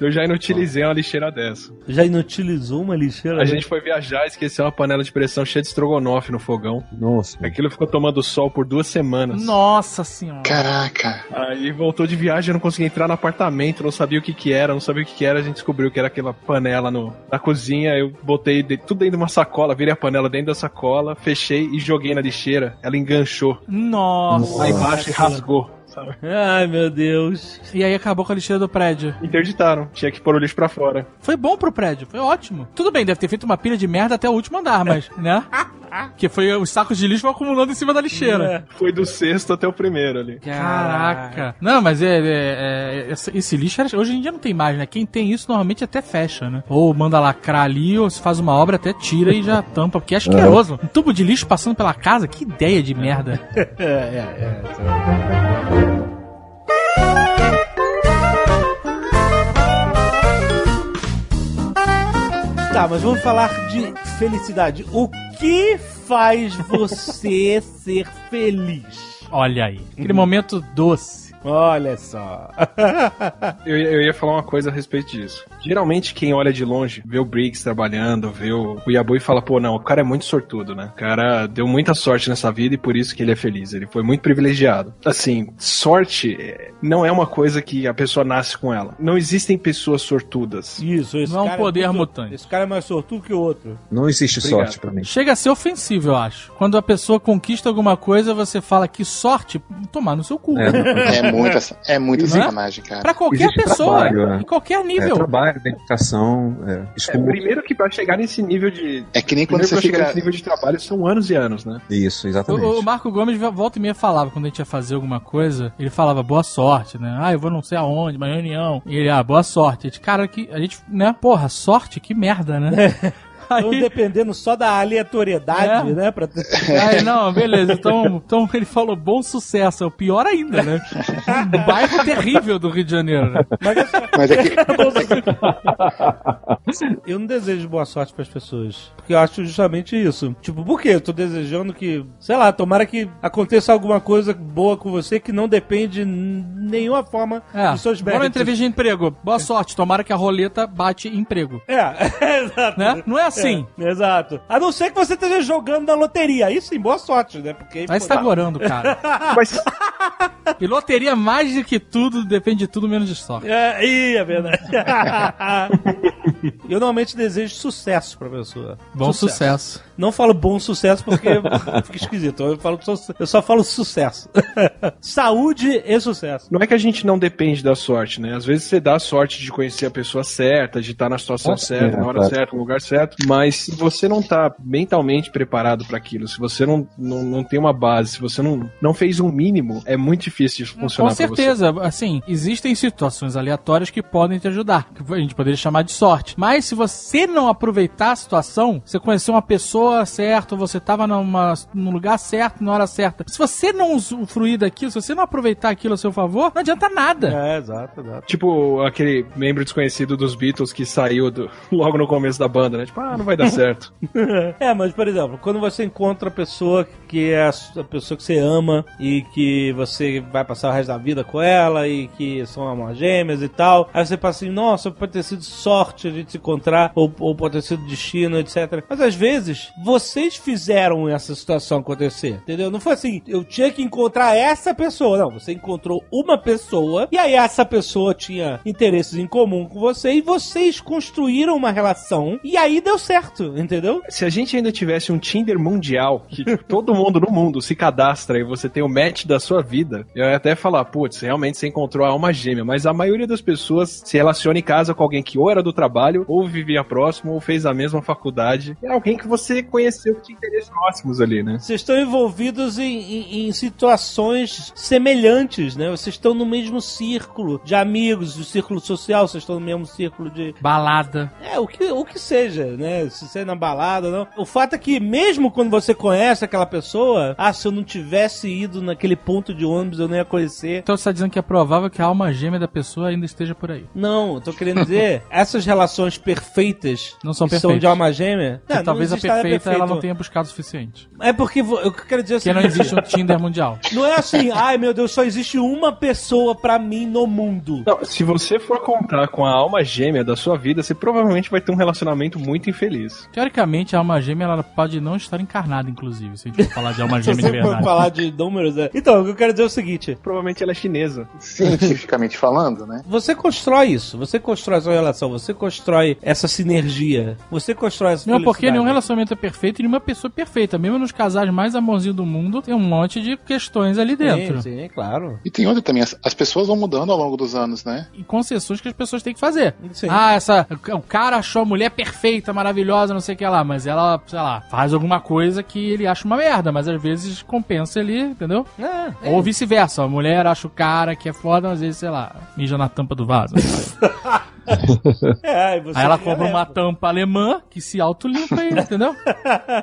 Eu já inutilizei uma lixeira dessa. Já inutilizou uma lixeira? A gente foi viajar, esqueceu uma panela de pressão cheia de estrogonofe no fogão. Nossa. Aquilo ficou tomando sol por duas semanas. Nossa senhora. Caraca. Aí voltou de viagem, eu não conseguia entrar no apartamento, não sabia o que que era, não sabia o que que era, a gente descobriu que era aquela panela no, na cozinha, eu botei de- tudo dentro de uma sacola, virei a panela dentro da sacola, fechei e joguei na lixeira. Ela enganchou Nossa. lá embaixo e rasgou, sabe? Ai, meu Deus. E aí acabou com a lixeira do prédio. Interditaram, tinha que pôr o lixo pra fora. Foi bom pro prédio, foi ótimo. Tudo bem, deve ter feito uma pilha de merda até o último andar, mas, né? Que foi os sacos de lixo acumulando em cima da lixeira. Foi do sexto até o primeiro ali. Caraca. Não, mas é, é- é- esse, esse lixo era- hoje em dia não tem mais, né? Quem tem isso normalmente até fecha, né? Ou manda lacrar ali, ou se faz uma obra, até tira e já tampa, porque é asqueroso. Um tubo de lixo passando pela casa, que ideia de merda. É, é, é. Tá, mas vamos falar de felicidade. O que faz você ser feliz? Olha aí. Aquele momento doce. Olha só. Eu, ia- eu ia falar uma coisa a respeito disso. Geralmente, quem olha de longe, vê o Briggs trabalhando, vê o, o Yabu e fala, pô, não, o cara é muito sortudo, né? O cara deu muita sorte nessa vida e por isso que ele é feliz. Ele foi muito privilegiado. Assim, sorte é, não é uma coisa que a pessoa nasce com ela. Não existem pessoas sortudas. Isso, esse Não é um cara poder mutante. Esse cara é mais sortudo que o outro. Não existe Obrigado. sorte pra mim. Chega a ser ofensivo, eu acho. Quando a pessoa conquista alguma coisa, você fala que sorte, tomar no seu cu. É muita, é muita Não é? sacanagem, cara. Pra qualquer Existe pessoa, trabalho, né? em qualquer É, nível. trabalho, dedicação, é, É, esforço. primeiro que pra chegar nesse nível de. É que nem quando você pra chegar nesse nível de trabalho são anos e anos, né? Isso, exatamente. O, o Marco Gomes volta e meia falava, quando a gente ia fazer alguma coisa, ele falava boa sorte, né? Ah, eu vou não sei aonde, uma reunião. E ele, ah, boa sorte. A gente, cara, que, a gente, né? Porra, sorte, que merda, né? Estão Aí, dependendo só da aleatoriedade, É. né? Pra... aí, não, beleza. Então, então ele falou bom sucesso. É o pior ainda, né? Um bairro terrível do Rio de Janeiro, né? Mas é que. Eu não desejo boa sorte pras pessoas. Porque eu acho justamente isso. Tipo, por quê? Eu tô desejando que, sei lá, tomara que aconteça alguma coisa boa com você que não depende nenhuma forma É, dos seus bora méritos. entrevista de emprego. Boa sorte. Tomara que a roleta bate emprego. É, exato. Né? Não é assim. É, exato. A não ser que você esteja jogando na loteria. Aí sim, boa sorte, né? Porque Aí você tá gorando, cara. Mas E loteria, mais do que tudo, depende de tudo menos de sorte. É, ih, é verdade. eu normalmente desejo sucesso pra pessoa. Bom sucesso. Não falo bom sucesso porque fica esquisito. Eu, falo só- eu só falo sucesso. Saúde e sucesso. não é que a gente não depende da sorte, né? Às vezes você dá a sorte de conhecer a pessoa certa, de estar na situação Ah, certa, é, na hora claro. certa, no lugar certo. Mas se você não tá mentalmente preparado para aquilo, se você não, não, não tem uma base, se você não, não fez um mínimo, é muito difícil isso funcionar Com pra você. certeza, assim, existem situações aleatórias que podem te ajudar, que a gente poderia chamar de sorte. Mas se você não aproveitar a situação, você conheceu uma pessoa certa, você estava numa, no lugar certo, na hora certa. Se você não usufruir daquilo, se você não aproveitar aquilo a seu favor, não adianta nada. É, exato, exato. Tipo aquele membro desconhecido dos Beatles que saiu do- logo no começo da banda, né? Tipo, ah, não vai dar certo. É, mas por exemplo, quando você encontra a pessoa que é a pessoa que você ama e que você vai passar o resto da vida com ela e que são almas gêmeas e tal, aí você passa assim, nossa, pode ter sido sorte a gente se encontrar ou, ou pode ter sido destino, etc. Mas às vezes vocês fizeram essa situação acontecer, entendeu? Não foi assim, eu tinha que encontrar essa pessoa, não. Você encontrou uma pessoa e aí essa pessoa tinha interesses em comum com você e vocês construíram uma relação e aí deu certo, entendeu? Se a gente ainda tivesse um Tinder mundial, que todo mundo no mundo se cadastra e você tem o match da sua vida, eu ia até falar, putz, realmente você encontrou a alma gêmea, mas a maioria das pessoas se relaciona em casa com alguém que ou era do trabalho trabalho, ou vivia próximo, ou fez a mesma faculdade. É alguém que você conheceu que tinha interesses próximos ali, né? Vocês estão envolvidos em, em- em situações semelhantes, né? Vocês estão no mesmo círculo de amigos, do círculo social, vocês estão no mesmo círculo de. Balada. É, o que, o que seja, né? Se você é na balada ou não. O fato é que, mesmo quando você conhece aquela pessoa, ah, se eu não tivesse ido naquele ponto de ônibus, eu não ia conhecer. Então você tá dizendo que é provável que a alma gêmea da pessoa ainda esteja por aí. Não, eu tô querendo dizer, essas relações perfeitas Não são que são perfeitas. de alma gêmea. Que não, talvez não a perfeita ela não tenha buscado o suficiente. É porque eu quero dizer o Porque não existe um Tinder mundial. Não é assim, ai meu Deus, só existe uma pessoa pra mim no mundo. Não, se você for contar com a alma gêmea da sua vida, você provavelmente vai ter um relacionamento muito infeliz. Teoricamente, a alma gêmea ela pode não estar encarnada, inclusive, se a gente for falar de alma Se gêmea de verdade. falar de números, é. Então, o que eu quero dizer é o seguinte: Provavelmente ela é chinesa. Cientificamente falando, né? você constrói isso, você constrói essa relação, você constrói essa sinergia, você constrói essa Não, porque nenhum relacionamento é perfeito e nenhuma pessoa é perfeita. Mesmo nos casais mais amorzinhos do mundo, tem um monte de questões ali dentro. Sim, sim, claro. E tem outra também, as, as pessoas vão mudando ao longo dos anos, né? E concessões que as pessoas têm que fazer. Sim. Ah, essa. O cara achou a mulher perfeita, maravilhosa, não sei o que lá, mas ela, sei lá, faz alguma coisa que ele acha uma merda, mas às vezes compensa ali, entendeu? É, Ou vice-versa. A mulher acha o cara que é foda, mas às vezes, sei lá, mija na tampa do vaso. é, aí você Aí ela compra uma tampa alemã que se autolimpa aí, entendeu?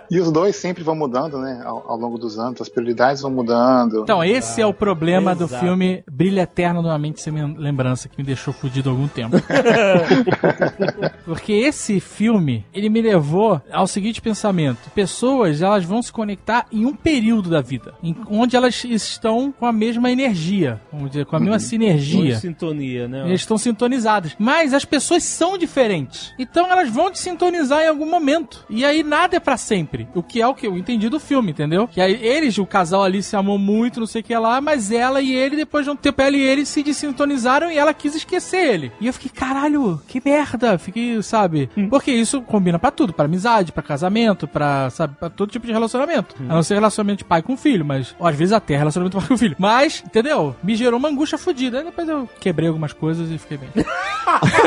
E os dois sempre vão mudando, né? Ao, ao longo dos anos, as prioridades vão mudando. Então, esse é o problema do Exato. filme Brilho Eterno numa Mente Sem Lembrança, que me deixou fudido há algum tempo. Porque esse filme, ele me levou ao seguinte pensamento. Pessoas, elas vão se conectar em um período da vida, em, onde elas estão com a mesma energia, vamos dizer, com a mesma em sinergia. sintonia, né? Eles estão sintonizadas. Mas as pessoas são diferentes. Então elas vão te sintonizar em algum momento. E aí nada é pra sempre. O que é o que eu entendi do filme, entendeu? Que aí eles, o casal ali se amou muito, não sei o que lá, mas ela e ele, depois de um tempo, ela e ele se desintonizaram e ela quis esquecer ele. E eu fiquei, caralho, que merda. Fiquei, sabe? Porque isso combina pra tudo, pra amizade, pra casamento, pra, sabe, pra todo tipo de relacionamento. A não ser relacionamento de pai com filho, mas ó, às vezes até relacionamento de pai com filho. Mas, entendeu? Me gerou uma angústia fodida. Aí depois eu quebrei algumas coisas e fiquei bem.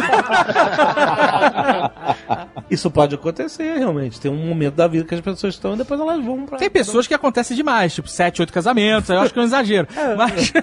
Isso pode acontecer, realmente. Tem um momento da vida que as pessoas estão e depois elas vão pra. Tem pessoas que acontece demais, tipo, sete, oito casamentos, eu acho que é um exagero. Mas,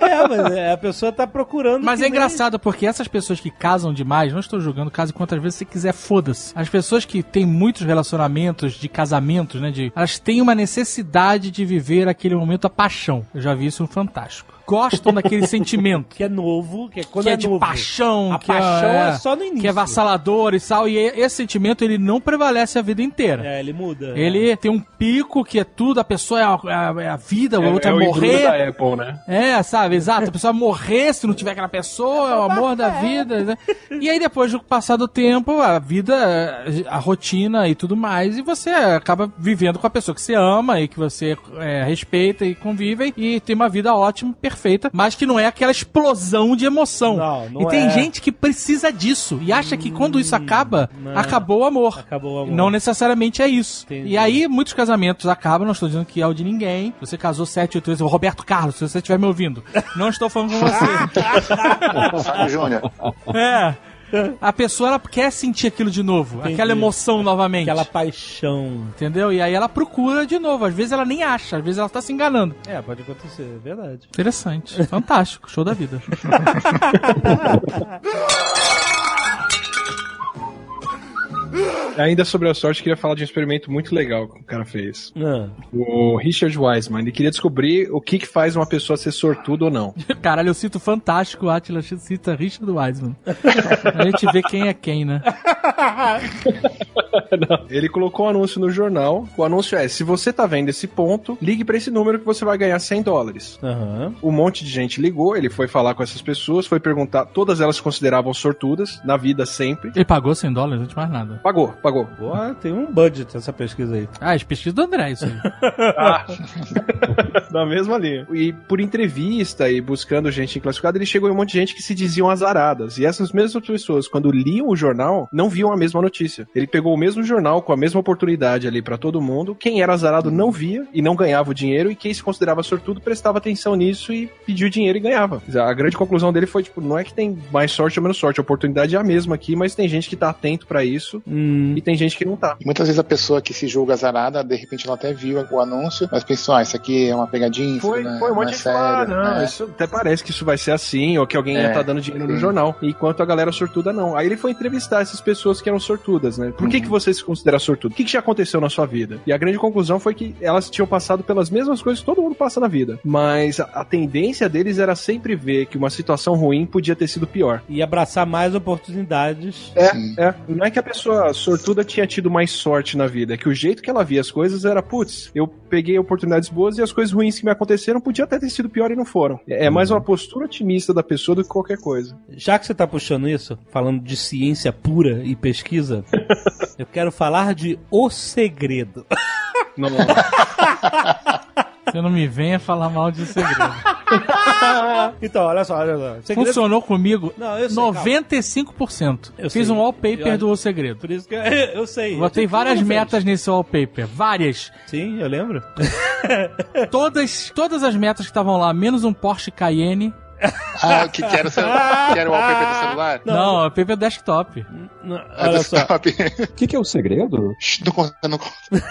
É, mas é, a pessoa tá procurando. mas é nem- engraçado porque essas pessoas que casam demais, não estou julgando, case quantas vezes você quiser, foda-se. As pessoas que têm muitos relacionamentos de casamentos, né, de, elas têm uma necessidade de viver aquele momento a paixão. Eu já vi isso no Fantástico. Gostam daquele sentimento. Que é novo, que é quando que é, é, de novo. paixão, A que paixão é só no início. Que é vassalador e tal. E esse sentimento ele não prevalece a vida inteira. É, ele muda. Ele tem um pico que é tudo, a pessoa é a, é a- é a vida, o outro é, o morrer. da Apple, né? É, sabe, exato. A pessoa morrer se não tiver aquela pessoa, é o amor da vida. né? E aí, depois do passar do tempo, a vida, a rotina e tudo mais, e você acaba vivendo com a pessoa que você ama e que você é, respeita e convive e tem uma vida ótima, perfeita, mas que não é aquela explosão de emoção. Não, não e tem é. gente que precisa disso e acha que quando isso acaba, não. acabou o amor. Acabou o amor. Não necessariamente é isso. Entendi. E aí, muitos casamentos acabam, não estou dizendo que é o de ninguém. Você casou sete, oito vezes. Roberto Carlos, se você estiver me ouvindo, não estou falando com você. Fábio Júnior. é. A pessoa ela quer sentir aquilo de novo, Entendi. aquela emoção novamente. Aquela paixão. Entendeu? E aí ela procura de novo. Às vezes ela nem acha, às vezes ela tá se enganando. É, pode acontecer, é verdade. Interessante. Fantástico. Show da vida. Ainda sobre a sorte, queria falar de um experimento muito legal que o cara fez. Ah, O Richard Wiseman, ele queria descobrir o que, que faz uma pessoa ser sortuda ou não. Caralho, eu cito fantástico. O Atila cita Richard Wiseman. A gente vê quem é quem, né? Ele colocou um anúncio no jornal. O anúncio é: se você tá vendo esse ponto, ligue pra esse número que você vai ganhar 100 dólares. Aham. Um monte de gente ligou, ele foi falar com essas pessoas, foi perguntar, todas elas se consideravam sortudas, na vida sempre. Ele pagou 100 dólares, não de mais nada. Pagou, pagou? Boa, tem um budget essa pesquisa aí. Ah, as pesquisas do André, isso aí. Ah, da mesma linha. E por entrevista e buscando gente classificada, ele chegou em um monte de gente que se diziam azaradas. E essas mesmas pessoas, quando liam o jornal, não viam a mesma notícia. Ele pegou o mesmo jornal com a mesma oportunidade ali pra todo mundo. Quem era azarado não via e não ganhava o dinheiro. E quem se considerava sortudo prestava atenção nisso e pediu dinheiro e ganhava. A grande conclusão dele foi, tipo, não é que tem mais sorte ou menos sorte. A oportunidade é a mesma aqui, mas tem gente que tá atento pra isso Hum, e tem gente que não tá. Muitas vezes a pessoa que se julga azarada, de repente ela até viu o anúncio, mas pensou, ah, isso aqui é uma pegadinha, isso Foi, não é, foi um não monte é de gente falou, ah, sério. não, né? isso até parece que isso vai ser assim, ou que alguém É, ia tá dando dinheiro no jornal. Enquanto a galera sortuda não. Aí ele foi entrevistar essas pessoas que eram sortudas, né? Por que, Uhum. que você se considera sortudo? O que, que já aconteceu na sua vida? E a grande conclusão foi que elas tinham passado pelas mesmas coisas que todo mundo passa na vida. Mas a, a tendência deles era sempre ver que uma situação ruim podia ter sido pior. e abraçar mais oportunidades. É, Sim. é. Não é que a pessoa sortuda tinha tido mais sorte na vida, é que o jeito que ela via as coisas era, putz, eu peguei oportunidades boas e as coisas ruins que me aconteceram podia até ter sido pior e não foram. É é mais uma postura otimista da pessoa do que qualquer coisa. Já que você tá puxando isso, falando de ciência pura e pesquisa, eu quero falar de O Segredo. Não, Você não me venha falar mal de segredo. Então, olha só, olha só. Segredo... Funcionou comigo Não, eu sei, calma. 95%. Eu Fiz sei. um wallpaper Eu- do O Segredo. Por isso que eu, eu sei. Botei Eu- várias metas nesse wallpaper. Várias. Sim, eu lembro. Todas, todas as metas que estavam lá, menos um Porsche Cayenne. Ah, que quero o celu- quero o wallpaper do celular? Não, wallpaper desktop. Não, olha do só. desktop. O que, que é o segredo? Não conta, não conta.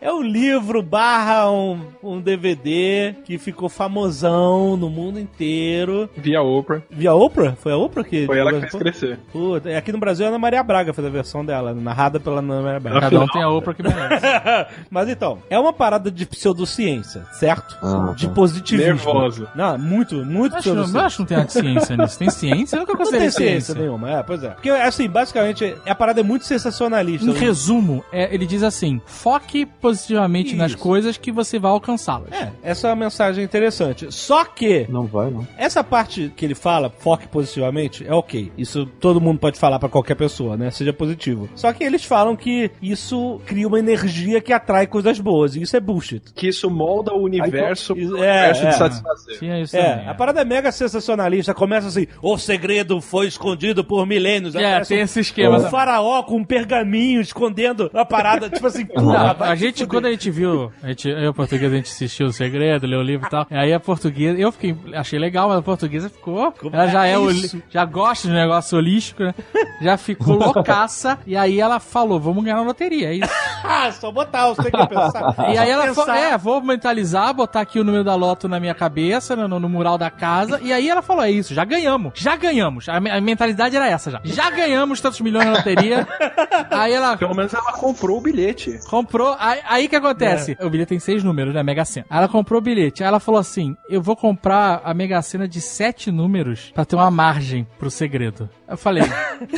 É um livro barra um, um DVD que ficou famosão no mundo inteiro. via Oprah. Via Oprah? Foi a Oprah que... Foi ela que fez crescer. Puta, e aqui no Brasil é a Ana Maria Braga fez a versão dela, narrada pela Ana Maria Braga. Cada um tem a Oprah que merece. Mas então, é uma parada de pseudociência, certo? Ah, De tá. positivismo. Nervoso. Não, muito, muito Acho, não, eu acho que não tem nada de ciência nisso. Tem ciência? Eu nunca Não considerei tem ciência ciência. nenhuma, é, pois é. Porque, assim, basicamente, a parada é muito sensacionalista. Em resumo, é, ele diz assim: foque positivamente nas Isso. coisas que você vai alcançá-las. É, essa é uma mensagem interessante. Só que, Não vai, não. essa parte que ele fala, foque positivamente, é ok. Isso todo mundo pode falar pra qualquer pessoa, né? Seja positivo. Só que eles falam que isso cria uma energia que atrai coisas boas. E isso é bullshit. Que isso molda o universo, Isso- pro é, universo é. de satisfazer. Tinha isso É, também. a parada é mega sensacionalista. Começa assim: o segredo foi escondido por milênios. Aí É, tem esse esquema. Um faraó com um pergaminho escondendo a parada, tipo assim, porra, a, a gente, fuder. quando a gente viu, a gente, eu e o português, a gente assistiu o segredo, leu o livro e tal. Aí a portuguesa, eu fiquei, achei legal, mas a portuguesa ficou. Como Ela já é é, o, já gosta de negócio holístico, né? Já ficou loucaça. e aí ela falou: vamos ganhar na loteria, é isso. Ah, só botar, você tem que pensar. E aí ela Pensar. falou: é, vou mentalizar, botar aqui o número da loto na minha cabeça, no, no mural da casa. E aí ela falou: é isso, já ganhamos, já ganhamos. A, a mentalidade era essa já. Já ganhamos tantos milhões na loteria. aí ela Pelo menos ela comprou o bilhete. Comprou. Aí, aí que acontece? O bilhete tem seis números, né? Mega Sena. Aí ela comprou o bilhete. Aí ela falou assim: Eu vou comprar a Mega Sena de sete números pra ter uma margem pro segredo. Eu falei: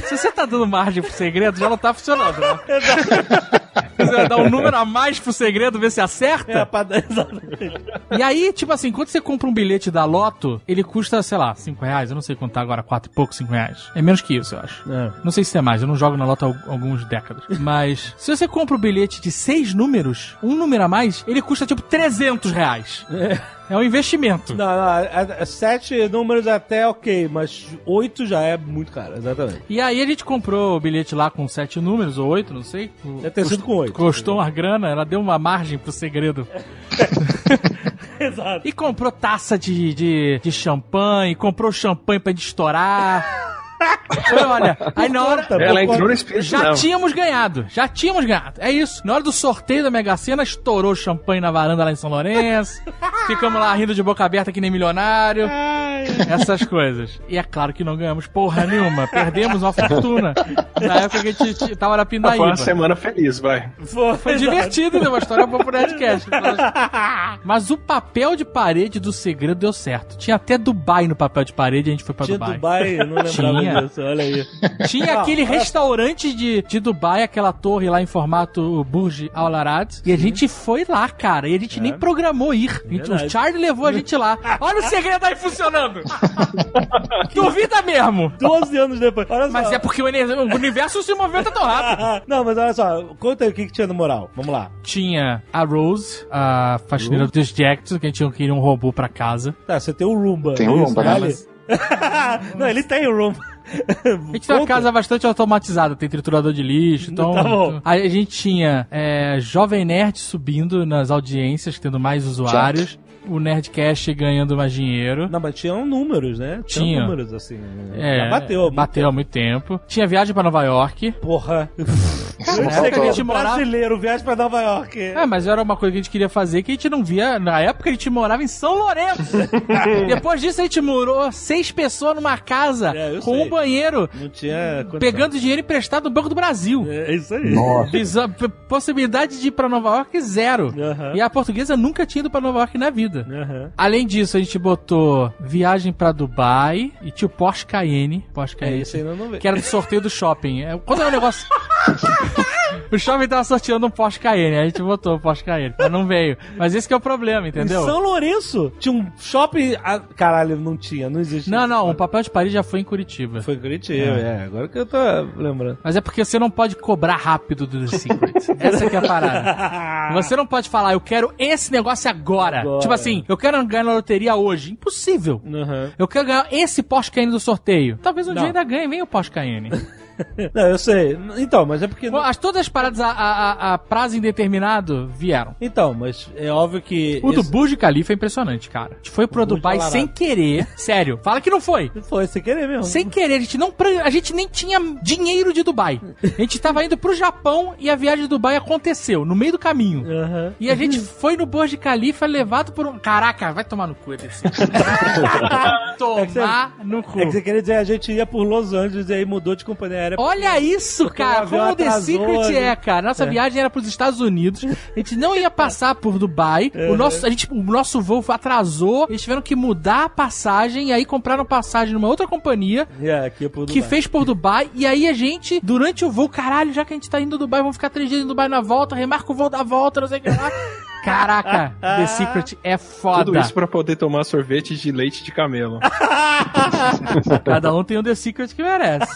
Se você tá dando margem pro segredo, já não tá funcionando, né? Você vai dar um número a mais pro segredo, ver se acerta? É, pra. E aí, tipo assim, quando você compra um bilhete da Loto, ele custa, sei lá, 5 reais. Eu não sei quanto tá agora, 4 e pouco, 5 reais. É menos que isso, eu acho. É. Não sei se é mais, eu não jogo na Loto há al- algumas décadas. Mas, se você compra o bilhete de seis números, um número a mais, ele custa tipo 300 reais. É um investimento. Não, não, a- a- sete números até ok, mas oito já é muito caro, exatamente. E aí a gente comprou o bilhete lá com sete números, ou oito, não sei. Deve ter sido com oito. Custou uma grana, ela deu uma margem pro segredo. Exato. E comprou taça de, de, de champanhe, comprou champanhe pra estourar. Foi, olha, aí na hora. Ela entrou no espírito Já mesmo. tínhamos ganhado, já tínhamos ganhado. É isso. Na hora do sorteio da Mega Sena, estourou o champanhe na varanda lá em São Lourenço. Ficamos lá rindo de boca aberta que nem milionário. Essas coisas. E é claro que não ganhamos porra nenhuma. Perdemos uma fortuna. Na época que a gente tava na Pindaíba. foi uma semana feliz, vai. Foi, Foi divertido, né? Uma história boa pro Nerdcast. Mas o papel de parede do segredo deu certo. Tinha até Dubai no papel de parede, a gente foi pra Tinha Dubai. Dubai, eu não lembrava Tinha. Disso, olha aí. Tinha Não, aquele olha- restaurante de, de Dubai, aquela torre lá em formato Burj Al Arad. E a gente foi lá, cara. E a gente nem programou ir. A gente- o. Charlie levou a gente lá. Olha o segredo aí funcionando. Duvida mesmo. 12 anos depois. Olha só. Mas é porque o o universo se movimenta tão rápido. Não, mas olha só, conta aí o que, que tinha no moral. Vamos lá. Tinha a Rose, a faxineira dos Jackson, que a gente queria um robô pra casa. Tá, você tem o Roomba. Tem é um isso, Roomba, né? né? Não, ele tem o Roomba. A gente tem uma casa bastante automatizada, tem triturador de lixo, então. Tá bom. A gente tinha é, Jovem Nerd subindo nas audiências, tendo mais usuários. O Nerdcast ganhando mais dinheiro. Não, mas tinham números, né? Tinha. números, assim. É, Já bateu. há Bateu há muito tempo. Tinha viagem pra Nova York. Porra. na época que a gente morava. Brasileiro, viagem pra Nova York. É, mas era uma coisa que a gente queria fazer que a gente não via. Na época a gente morava em São Lourenço. Depois disso a gente morou seis pessoas numa casa É, com sei. um banheiro, Não tinha. condição. pegando dinheiro emprestado no Banco do Brasil. É isso aí. Nossa. Possibilidade de ir pra Nova York, zero. E a portuguesa nunca tinha ido pra Nova York na vida. Aham. Além disso, a gente botou viagem pra Dubai e tinha o Porsche Cayenne. Porsche É Cayenne. isso aí, não, não vê. Que era do sorteio do shopping. É, Quando é um negócio. o shopping tava sorteando um Porsche Cayenne. A gente botou o Porsche Cayenne. Mas não veio. Mas esse que é o problema, entendeu? Em São Lourenço tinha um shopping. ah, caralho, não tinha, não existe. Não, não. O papel de Paris já foi em Curitiba. Foi em Curitiba, É. é. Agora que eu tô lembrando. Mas é porque você não pode cobrar rápido do The Secret. Essa que é a parada. Você não pode falar, eu quero esse negócio agora. Agora. Tipo assim, eu quero ganhar na loteria hoje. Impossível. Aham. Eu quero ganhar esse Porsche Cayenne do sorteio. Talvez um Não. dia ainda ganhe, vem o Porsche Cayenne. Não, eu sei. Então, mas é porque. Bom, As, todas as paradas a, a, a- prazo indeterminado vieram. Então, mas é óbvio que. O do esse- Burj Khalifa é impressionante, cara. A gente foi pro Dubai sem querer. Sério, fala que não foi. Foi sem querer mesmo. Sem querer, a gente não a gente nem tinha dinheiro de Dubai. A gente tava indo pro Japão e a viagem de Dubai aconteceu no meio do caminho. Aham. E a gente foi no Burj Khalifa levado por um. Caraca, vai tomar no cu, ETC. tomar no cu. É que você queria dizer, a gente ia por Los Angeles e aí mudou de companhia aérea. Olha isso, cara. Como o The atrasou, Secret né? é, cara. Nossa É. viagem era pros Estados Unidos. A gente não ia passar por Dubai. É. O, nosso, a gente, o nosso voo atrasou. Eles tiveram que mudar a passagem. E aí compraram passagem numa outra companhia. É, é Que fez por Dubai, e aí a gente, durante o voo, caralho, já que a gente tá indo do Dubai, vamos ficar três dias em Dubai na volta, remarca o voo da volta, não sei o que lá. Caraca, The Secret é foda. Tudo isso pra poder tomar sorvete de leite de camelo. Cada um tem o The Secret que merece.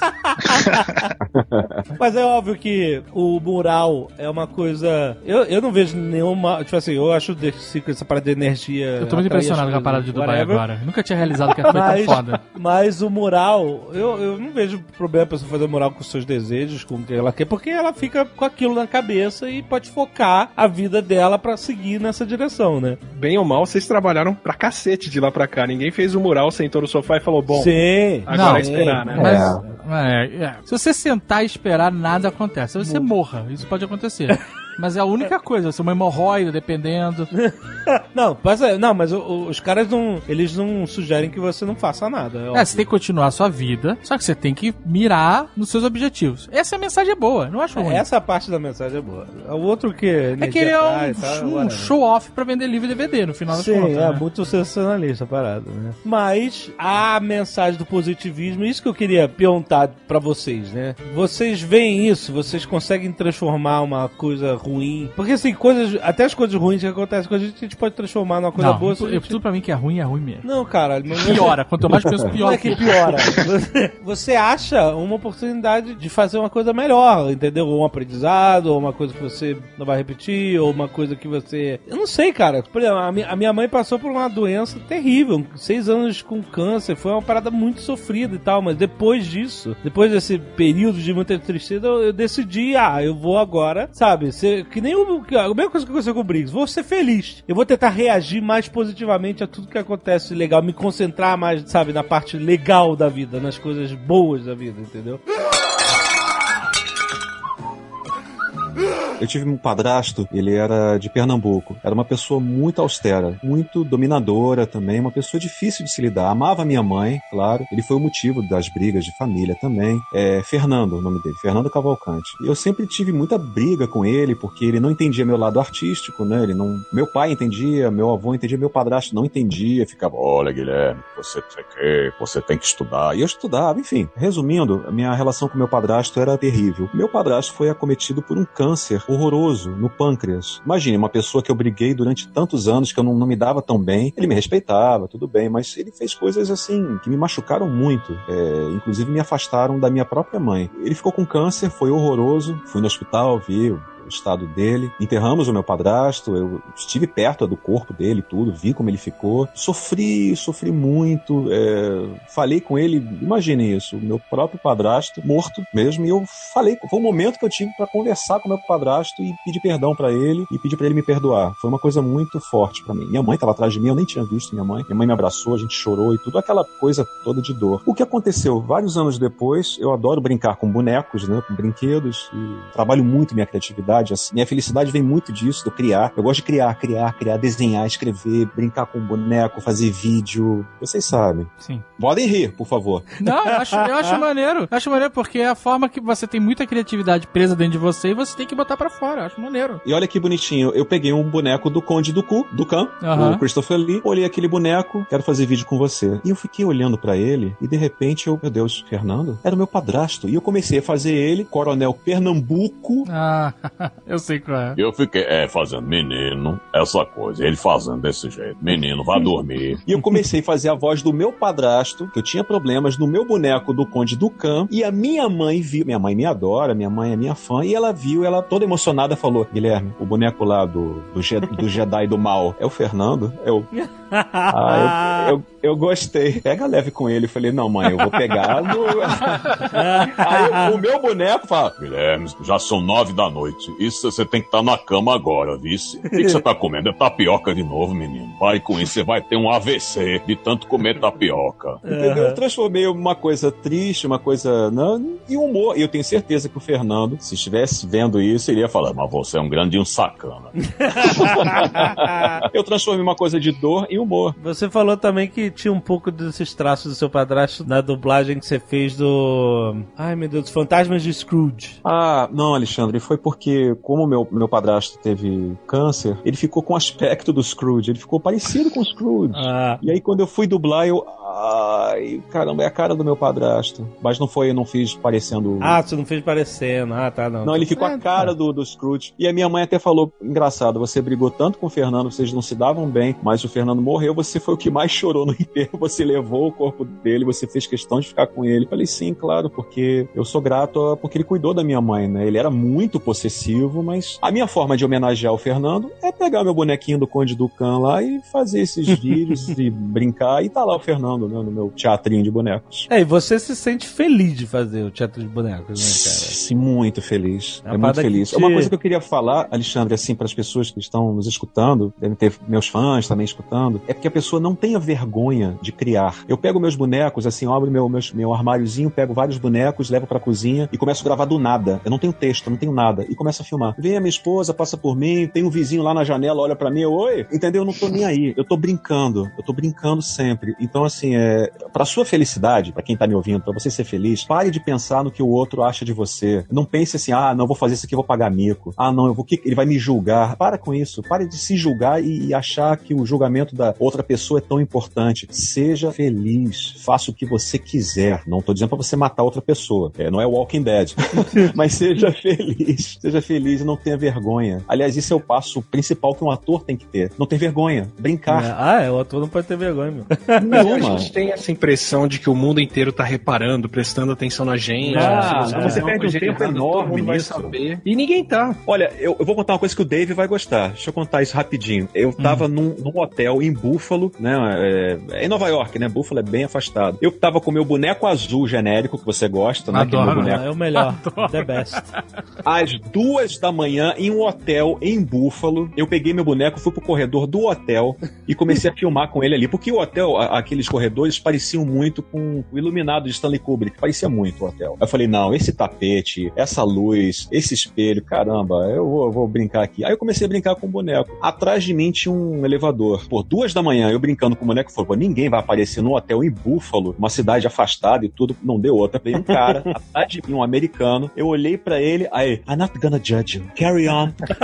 Mas é óbvio que o mural é uma coisa. Eu, eu não vejo nenhuma. Tipo assim, eu acho The Secret essa parada de energia. Eu tô muito impressionado com a parada de Dubai whatever. agora. Nunca tinha realizado que foi tão Mas, foda. mas o mural, eu, eu não vejo problema a pessoa fazer mural com seus desejos, com o que ela quer, porque ela fica com aquilo na cabeça e pode focar a vida dela pra seguir nessa direção, né? Bem ou mal, vocês trabalharam pra cacete de lá pra cá. Ninguém fez o mural, sentou no sofá e falou, bom, Sim. agora Não, é esperar, né? Mas, é, é. Se você sentar e esperar, nada acontece. Você morra. Isso pode acontecer. Mas é a única coisa. Se uma hemorroida, dependendo. Não, mas, é- não, mas os caras não. Eles não sugerem que você não faça nada. É É, óbvio. você tem que continuar a sua vida, só que você tem que mirar nos seus objetivos. Essa mensagem é boa, não acho ruim. Essa parte da mensagem é boa. O outro que. é que ele é um, tá, um show-off pra vender livro e DVD, no final das Sim, contas. é né? muito sensacionalista a parada, né? Mas a mensagem do positivismo, isso que eu queria perguntar pra vocês, né? Vocês veem isso? Vocês conseguem transformar uma coisa ruim? Porque assim, coisas, até as coisas ruins que acontecem com a gente, a gente pode transformar numa coisa Não, boa. gente- tudo pra mim que é ruim, é ruim mesmo. Não, mas Piora, quanto mais penso, Não pior. é que piora. Você, você acha uma oportunidade de fazer uma coisa melhor, entendeu? Ou um aprendizado, ou uma coisa que você não vai repetir, ou uma coisa que você. Eu não sei, cara. Por exemplo, a minha mãe passou por uma doença terrível, seis anos com câncer, foi uma parada muito sofrida e tal, mas depois disso, depois desse período de muita tristeza, eu, eu decidi, ah, eu vou agora, sabe, ser, que nem o, a mesma coisa que aconteceu com o Briggs, vou ser feliz. Eu vou tentar reagir mais positivamente a tudo que acontece legal, me concentrar mais, sabe, na parte legal da vida, nas coisas boas da vida, entendeu? Eu tive um padrasto, ele era de Pernambuco. Era uma pessoa muito austera, muito dominadora também, uma pessoa difícil de se lidar. Amava minha mãe, claro. Ele foi o motivo das brigas de família também. É Fernando, o nome dele, Fernando Cavalcante. Eu sempre tive muita briga com ele, porque ele não entendia meu lado artístico, né? Ele não. Meu pai entendia, meu avô entendia, meu padrasto não entendia, ficava, olha, Guilherme, você tem que, você tem que estudar. E eu estudava, enfim. Resumindo, minha relação com meu padrasto era terrível. Meu padrasto foi acometido por um câncer horroroso no pâncreas. Imagine, uma pessoa que eu briguei durante tantos anos, que eu não, não me dava tão bem. Ele me respeitava, tudo bem, mas ele fez coisas assim que me machucaram muito. É, inclusive me afastaram da minha própria mãe. Ele ficou com câncer, foi horroroso. Fui no hospital, vi estado dele. Enterramos o meu padrasto, eu estive perto do corpo dele, tudo, vi como ele ficou. Sofri, sofri muito. É, falei com ele, imagine isso, o meu próprio padrasto morto mesmo, e eu falei. Foi um momento que eu tive para conversar com o meu padrasto e pedir perdão para ele e pedir para ele me perdoar. Foi uma coisa muito forte para mim. Minha mãe estava atrás de mim, eu nem tinha visto minha mãe. Minha mãe me abraçou, a gente chorou e tudo, aquela coisa toda de dor. O que aconteceu? Vários anos depois, eu adoro brincar com bonecos, né, com brinquedos, e trabalho muito minha criatividade felicidade. Assim. Minha felicidade vem muito disso, do criar. Eu gosto de criar, criar, criar, desenhar, escrever, brincar com boneco, fazer vídeo. Vocês sabem. Sim. Podem rir, por favor. Não, eu acho, eu acho maneiro. Eu acho maneiro porque é a forma que você tem muita criatividade presa dentro de você e você tem que botar para fora. Eu acho maneiro. E olha que bonitinho. Eu peguei um boneco do Conde do Cu, do Khan, Aham. o Christopher Lee. Olhei aquele boneco, quero fazer vídeo com você. E eu fiquei olhando pra ele e de repente eu, meu Deus, Fernando? Era o meu padrasto. E eu comecei a fazer ele, Coronel Pernambuco, Ah, eu sei qual é. Eu fiquei, é, fazendo, menino, essa coisa. Ele fazendo desse jeito. Menino, vá dormir. E eu comecei a fazer a voz do meu padrasto, que eu tinha problemas, no meu boneco do Conde Ducan. E a minha mãe viu, minha mãe me adora, minha mãe é minha fã, e ela viu, ela toda emocionada falou: Guilherme, o boneco lá do, do, Je- do Jedi do Mal é o Fernando? Eu. Ah, eu, eu, eu gostei. Pega leve com ele. Eu falei: não, mãe, eu vou pegar no. Aí o meu boneco fala: Guilherme, já são nove da noite. Isso você tem que estar na cama agora, vice. O que que você tá comendo? É tapioca de novo, menino. Vai com isso, você vai ter um AVC de tanto comer tapioca. Entendeu? Eu transformei uma coisa triste, uma coisa. Não, e humor. E eu tenho certeza que o Fernando, se estivesse vendo isso, ele ia falar: Mas você é um grande um sacana. eu transformei uma coisa de dor em humor. Você falou também que tinha um pouco desses traços do seu padrasto na dublagem que você fez do. Ai meu Deus, Fantasmas de Scrooge. Ah, não, Alexandre, foi porque, como meu, meu padrasto teve câncer, ele ficou com o aspecto do Scrooge, ele ficou parecido com o Scrooge. Ah. E aí, quando eu fui dublar, eu. Ai, caramba, é a cara do meu padrasto. Mas não foi, eu não fiz parecendo. Ah, você não fez parecendo. Ah, tá, não. Não, ele ficou Ah, a cara tá. do, do Scrooge. E a minha mãe até falou: engraçado, você brigou tanto com o Fernando, vocês não se davam bem, mas o Fernando morreu, você foi o que mais chorou no enterro, você levou o corpo dele, você fez questão de ficar com ele. Falei, sim, claro, porque eu sou grato a- porque ele cuidou da minha mãe, né? Ele era muito possessivo, mas a minha forma de homenagear o Fernando é pegar meu bonequinho do Conde Ducan lá e fazer esses vídeos e brincar. E tá lá o Fernando, né, no meu teatrinho de bonecos. É, e você se sente feliz de fazer o teatro de bonecos, né, cara? Sim, muito feliz. É É, muito feliz. te- Uma coisa que eu queria falar, Alexandre, assim, para as pessoas que estão nos escutando, devem ter meus fãs também escutando, é porque a pessoa não tenha vergonha de criar. Eu pego meus bonecos, assim, abro meu, meus- meu armáriozinho, pego vários bonecos, levo pra cozinha e começo a gravar do nada. Eu não tenho texto, não tenho nada. E começo a filmar. Vem a minha esposa, passa por mim, tem um vizinho lá na janela, olha pra mim, oi, entendeu? Eu não tô nem aí. Eu tô brincando. Eu tô brincando sempre. Então, assim, é, pra sua felicidade, pra quem tá me ouvindo, pra você ser feliz, pare de pensar no que o outro acha de você. Não pense assim, ah, não, vou fazer isso aqui, vou pagar mico. Ah, não, eu vou, ele vai me julgar. Para com isso. Pare de se julgar e, e achar que o julgamento da outra pessoa é tão importante. Seja feliz. Faça o que você quiser. Não tô dizendo pra você matar outra pessoa. É, não é Walking Dead. Mas seja feliz. Seja feliz e não tenha vergonha. Aliás, isso é o passo principal que um ator tem que ter. Não ter vergonha. Brincar. É, Ah, é, o ator não pode ter vergonha, meu. Não, a gente tem essa impressão de que o mundo inteiro tá reparando, prestando atenção na gente. Ah, fizer você uma perde um tempo errada, enorme nisso. saber. E ninguém tá. Olha, eu, eu vou contar uma coisa que o Dave vai gostar. Deixa eu contar isso rapidinho. Eu tava num, num hotel em Buffalo, né? é, É em Nova York, né? Buffalo é bem afastado. Eu tava com meu boneco azul genérico, que você gosta, né? Adoro, é meu boneco. É o melhor. The best. Às duas da manhã, em um hotel em Buffalo, eu peguei meu boneco, fui pro corredor do hotel e comecei a filmar com ele ali. Porque o hotel, a- aqueles corredores, pareciam muito com o iluminado de Stanley Kubrick. Parecia muito o hotel. Eu falei, não, esse tapete, essa luz, esse espelho, caramba, eu vou, vou brincar aqui. Aí eu comecei a brincar com o boneco. Atrás de mim tinha um elevador. Por duas da manhã, eu brincando com o boneco, falei, ninguém vai aparecer num hotel em Buffalo, uma cidade afastada e tudo. Não deu outra. Veio um cara, atrás de mim, um americano. Eu olhei pra ele, aí, I'm not gonna judge you. Carry on.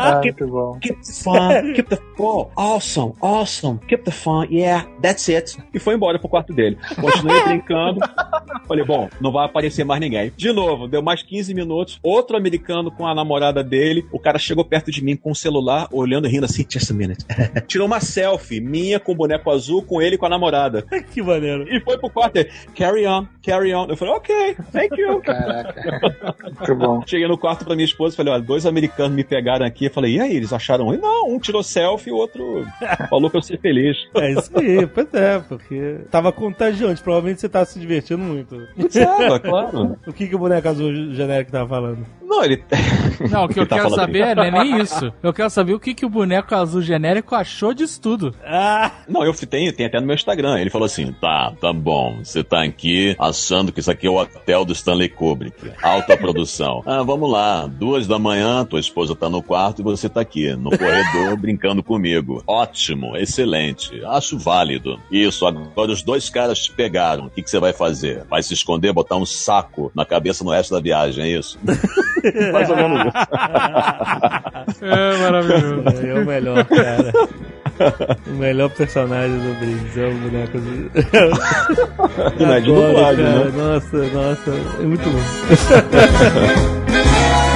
Ah, muito bom. Keep the fun. Keep the oh, awesome, awesome. Keep the fun. Yeah, that's it. E foi embora pro quarto dele. Continuei brincando. Falei, bom, não vai aparecer mais ninguém. De novo, deu mais 15 minutos. Outro americano com a namorada dele. O cara chegou perto de mim com o celular, olhando e rindo assim, just a minute. Tirou uma selfie minha com o boneco azul, com ele e com a namorada. que maneiro. E foi pro quarto dele. Carry on, carry on. Eu falei, ok, thank you. Caraca. Muito bom. Cheguei no quarto pra minha esposa e falei, olha, dois americanos me pegaram aqui. Eu falei, e aí, eles acharam? E não, um tirou selfie e o outro falou pra eu ser feliz. É isso aí, pois é, porque tava contagiante. Provavelmente você tava se divertindo muito. Tava, claro. O que, que o boneco azul genérico tava falando? Não, ele. Não, o que eu tá quero saber não é nem isso. Eu quero saber o que, que o boneco azul genérico achou disso tudo. Ah! Não, eu tenho, tem até no meu Instagram. Ele falou assim: Tá, tá bom. Você tá aqui achando que isso aqui é o hotel do Stanley Kubrick. Alta produção. Ah, vamos lá. Duas da manhã, tua esposa tá no quarto e você tá aqui, no corredor, brincando comigo. Ótimo, excelente. Acho válido. Isso, agora os dois caras te pegaram. O que, que você vai fazer? Vai se esconder, botar um saco na cabeça no resto da viagem, é isso? Mais ou menos isso. É maravilhoso. É o melhor, cara. O melhor personagem do Briggs é o boneco é Adoro, dublagem, cara. né? Nossa, nossa, é muito bom.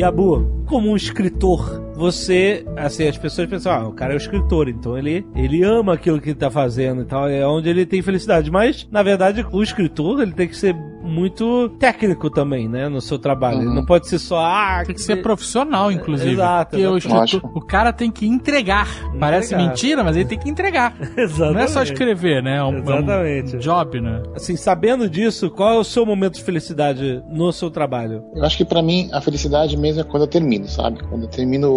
Yabu, como um escritor, você, assim, as pessoas pensam, ah, o cara é o escritor, então ele, ele ama aquilo que ele tá fazendo e tal, é onde ele tem felicidade. Mas, na verdade, o escritor, ele tem que ser muito técnico também, né, no seu trabalho. Ele não pode ser só, ah, Tem que ser profissional, inclusive. Exato, Porque o, exatamente. escritor- o cara tem que entregar. Parece Entregar. mentira, mas ele tem que entregar. Exatamente. Não é só escrever, né? É um, é um Exatamente. job, né? Assim, sabendo disso, qual é o seu momento de felicidade no seu trabalho? Eu acho que pra mim a felicidade mesmo é quando eu termino, sabe? Quando eu termino,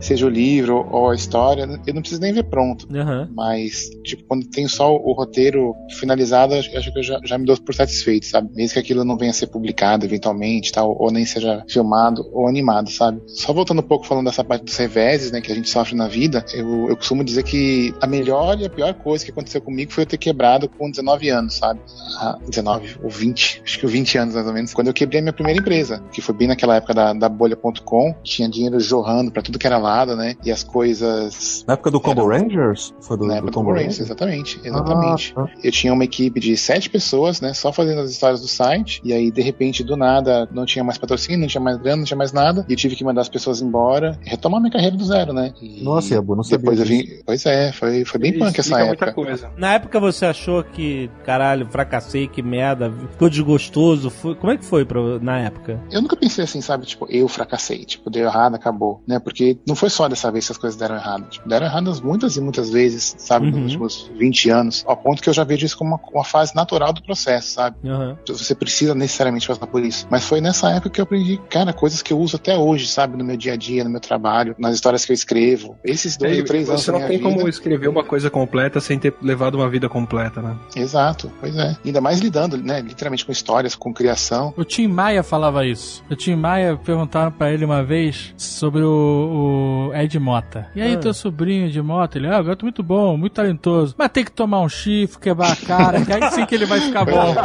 seja o livro ou a história, eu não preciso nem ver pronto. Aham. Mas, tipo, quando tenho só o roteiro finalizado, acho que eu já, já me dou por satisfeito, sabe? Mesmo que aquilo não venha a ser publicado eventualmente, tal, ou nem seja filmado ou animado, sabe? Só voltando um pouco falando dessa parte dos reveses, né, que a gente sofre na vida, eu, eu costumo dizer que a melhor e a pior coisa que aconteceu comigo foi eu ter quebrado com 19 anos, sabe? Ah, 19 ou 20, acho que 20 anos mais ou menos, quando eu quebrei a minha primeira empresa, que foi bem naquela época da, da bolha.com, tinha dinheiro jorrando pra tudo que era lado, né? E as coisas Na época do Combo Rangers? Foi do, na do época do Combo Combo Rangers? Rangers, exatamente, exatamente. Ah, Eu tinha uma equipe de sete pessoas, né, só fazendo as histórias do site, e aí, de repente, do nada, não tinha mais patrocínio, não tinha mais grana, não tinha mais nada, e eu tive que mandar as pessoas embora, e retomar minha carreira do zero, né. E Nossa, Yabu, não sabia Depois eu vim, pois é, foi, foi bem punk essa época. coisa. Na época você achou que, caralho, fracassei, que merda, ficou desgostoso? Foi- como é que foi pra, na época? Eu nunca pensei assim, sabe, tipo, eu fracassei, tipo, deu errado, acabou, né, porque não foi só dessa vez que as coisas deram errado, tipo, deram erradas muitas e muitas vezes, sabe, Uhum. nos últimos 20 anos, ao ponto que eu já vejo isso como uma, uma fase natural do processo, sabe. Aham. você precisa necessariamente passar por isso. Mas foi nessa época que eu aprendi, cara, coisas que eu uso até hoje, sabe, no meu dia a dia, no meu trabalho, nas histórias que eu escrevo. Esses dois É, ou três anos você da não minha tem vida. como escrever uma coisa completa sem ter levado uma vida completa, né? Exato, pois é. Ainda mais lidando, né, literalmente com histórias, com criação. O Tim Maia falava isso. O Tim Maia perguntaram pra ele uma vez sobre o, o Ed Mota. E aí, Ah. teu sobrinho de Mota? Ele, ah, o gato muito bom, muito talentoso. Mas tem que tomar um chifre, quebrar a cara, que aí sim que ele vai ficar bom.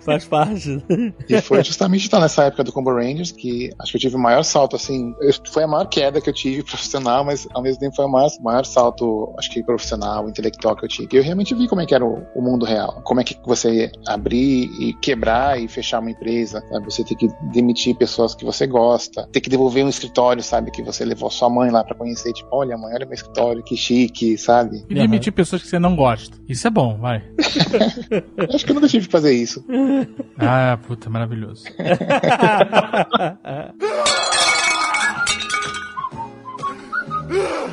Faz parte. E foi justamente então, nessa época do Combo Rangers que acho que eu tive o maior salto, assim. Foi a maior queda que eu tive profissional, mas ao mesmo tempo foi o maior, maior salto, acho que profissional, intelectual que eu tive. E eu realmente vi como é que era o, o mundo real. Como é que você abrir e quebrar e fechar uma empresa, sabe? Você ter que demitir pessoas que você gosta, ter que devolver um escritório, sabe? Que você levou sua mãe lá pra conhecer, tipo, olha, mãe, olha meu escritório, que chique, sabe? E demitir pessoas que você não gosta. Isso é bom, vai. Acho que eu nunca tive que fazer isso. Ah, puta, maravilhoso.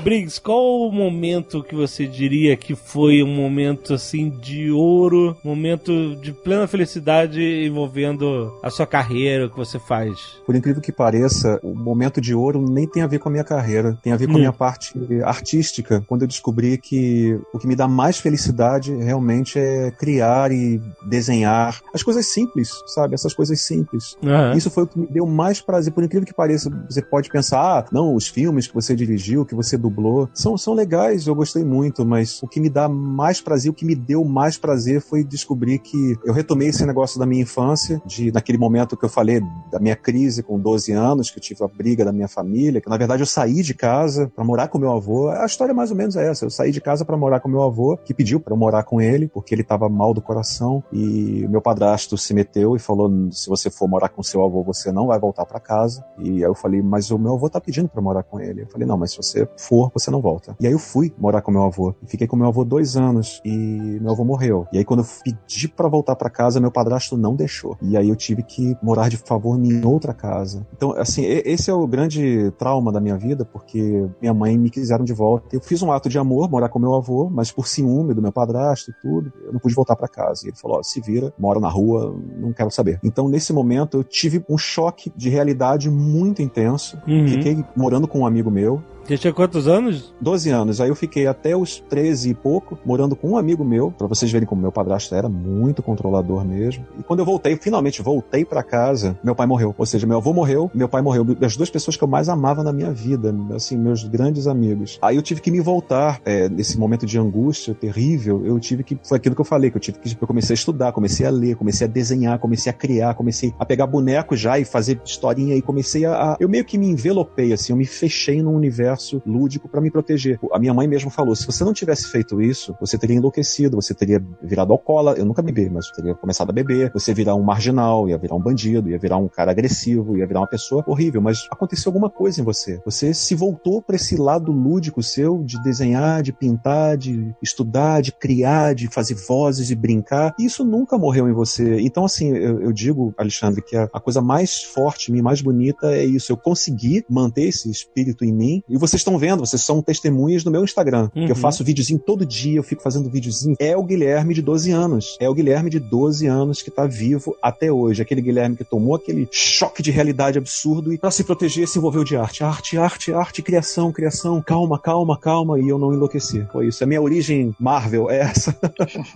Briggs, qual o momento que você diria que foi um momento assim de ouro, momento de plena felicidade envolvendo a sua carreira, o que você faz? Por incrível que pareça, o momento de ouro nem tem a ver com a minha carreira, tem a ver com a Hum. minha parte artística, quando eu descobri que o que me dá mais felicidade realmente é criar e desenhar as coisas simples, sabe? Essas coisas simples. Aham. Isso foi o que me deu mais prazer. Por incrível que pareça, você pode pensar, ah, não, os filmes que você dirigiu, que você dublou, são, são legais, eu gostei muito, mas o que me dá mais prazer, o que me deu mais prazer foi descobrir que eu retomei esse negócio da minha infância, de naquele momento que eu falei da minha crise com 12 anos, que eu tive a briga da minha família, que na verdade eu saí de casa para morar com meu avô. A história mais ou menos é essa. Eu saí de casa para morar com meu avô, que pediu para eu morar com ele, porque ele estava mal do coração, e meu padrasto se meteu e falou: se você for morar com seu avô, você não vai voltar para casa. E aí eu falei: mas o meu avô tá pedindo para morar com ele. Eu falei: não, mas se você for, você não volta. E aí eu fui morar com meu avô. E fiquei com meu avô dois anos e meu avô morreu. E aí quando eu pedi para voltar para casa, meu padrasto não deixou. E aí eu tive que morar de favor em outra casa. Então, assim, esse é o grande trauma da minha vida, porque minha mãe me quiseram de volta. Eu fiz um ato de amor, morar com meu avô, mas por ciúme do meu padrasto e tudo, eu não pude voltar para casa. E ele falou: ó, se vira, mora na rua, não quero saber. Então, nesse momento, eu tive um choque de realidade muito intenso. Uhum. Fiquei morando com um amigo meu, Você tinha quantos anos? 12 anos. Aí eu fiquei até os 13 e pouco morando com um amigo meu, pra vocês verem como meu padrasto era muito controlador mesmo. E quando eu voltei, finalmente voltei pra casa, meu pai morreu. Ou seja, meu avô morreu, meu pai morreu. As duas pessoas que eu mais amava na minha vida, assim, meus grandes amigos. Aí eu tive que me voltar, é, nesse momento de angústia terrível, eu tive que, foi aquilo que eu falei, que eu tive que, eu comecei a estudar, comecei a ler, comecei a desenhar, comecei a criar, comecei a pegar boneco já e fazer historinha e comecei a- eu meio que me envelopei, assim, eu me fechei num universo lúdico pra me proteger. A minha mãe mesmo falou: se você não tivesse feito isso, você teria enlouquecido, você teria virado alcoólatra. Eu nunca bebi, mas eu teria começado a beber. Você virar um marginal, ia virar um bandido, ia virar um cara agressivo, ia virar uma pessoa horrível. Mas aconteceu alguma coisa em você. Você se voltou pra esse lado lúdico seu de desenhar, de pintar, de estudar, de criar, de fazer vozes e brincar. E isso nunca morreu em você. Então, assim, eu, eu digo, Alexandre, que a, a coisa mais forte mim, mais bonita é isso. Eu consegui manter esse espírito em mim. E vocês estão vendo, vocês são testemunhas no meu Instagram. Que eu Uhum. faço videozinho todo dia, eu fico fazendo videozinho. É o Guilherme de 12 anos. É o Guilherme de 12 anos que tá vivo até hoje. Aquele Guilherme que tomou aquele choque de realidade absurdo e pra se proteger se envolveu de arte. Arte, arte, arte, criação, criação. Calma, calma, calma. E eu não enlouqueci. Foi isso. A minha origem Marvel é essa.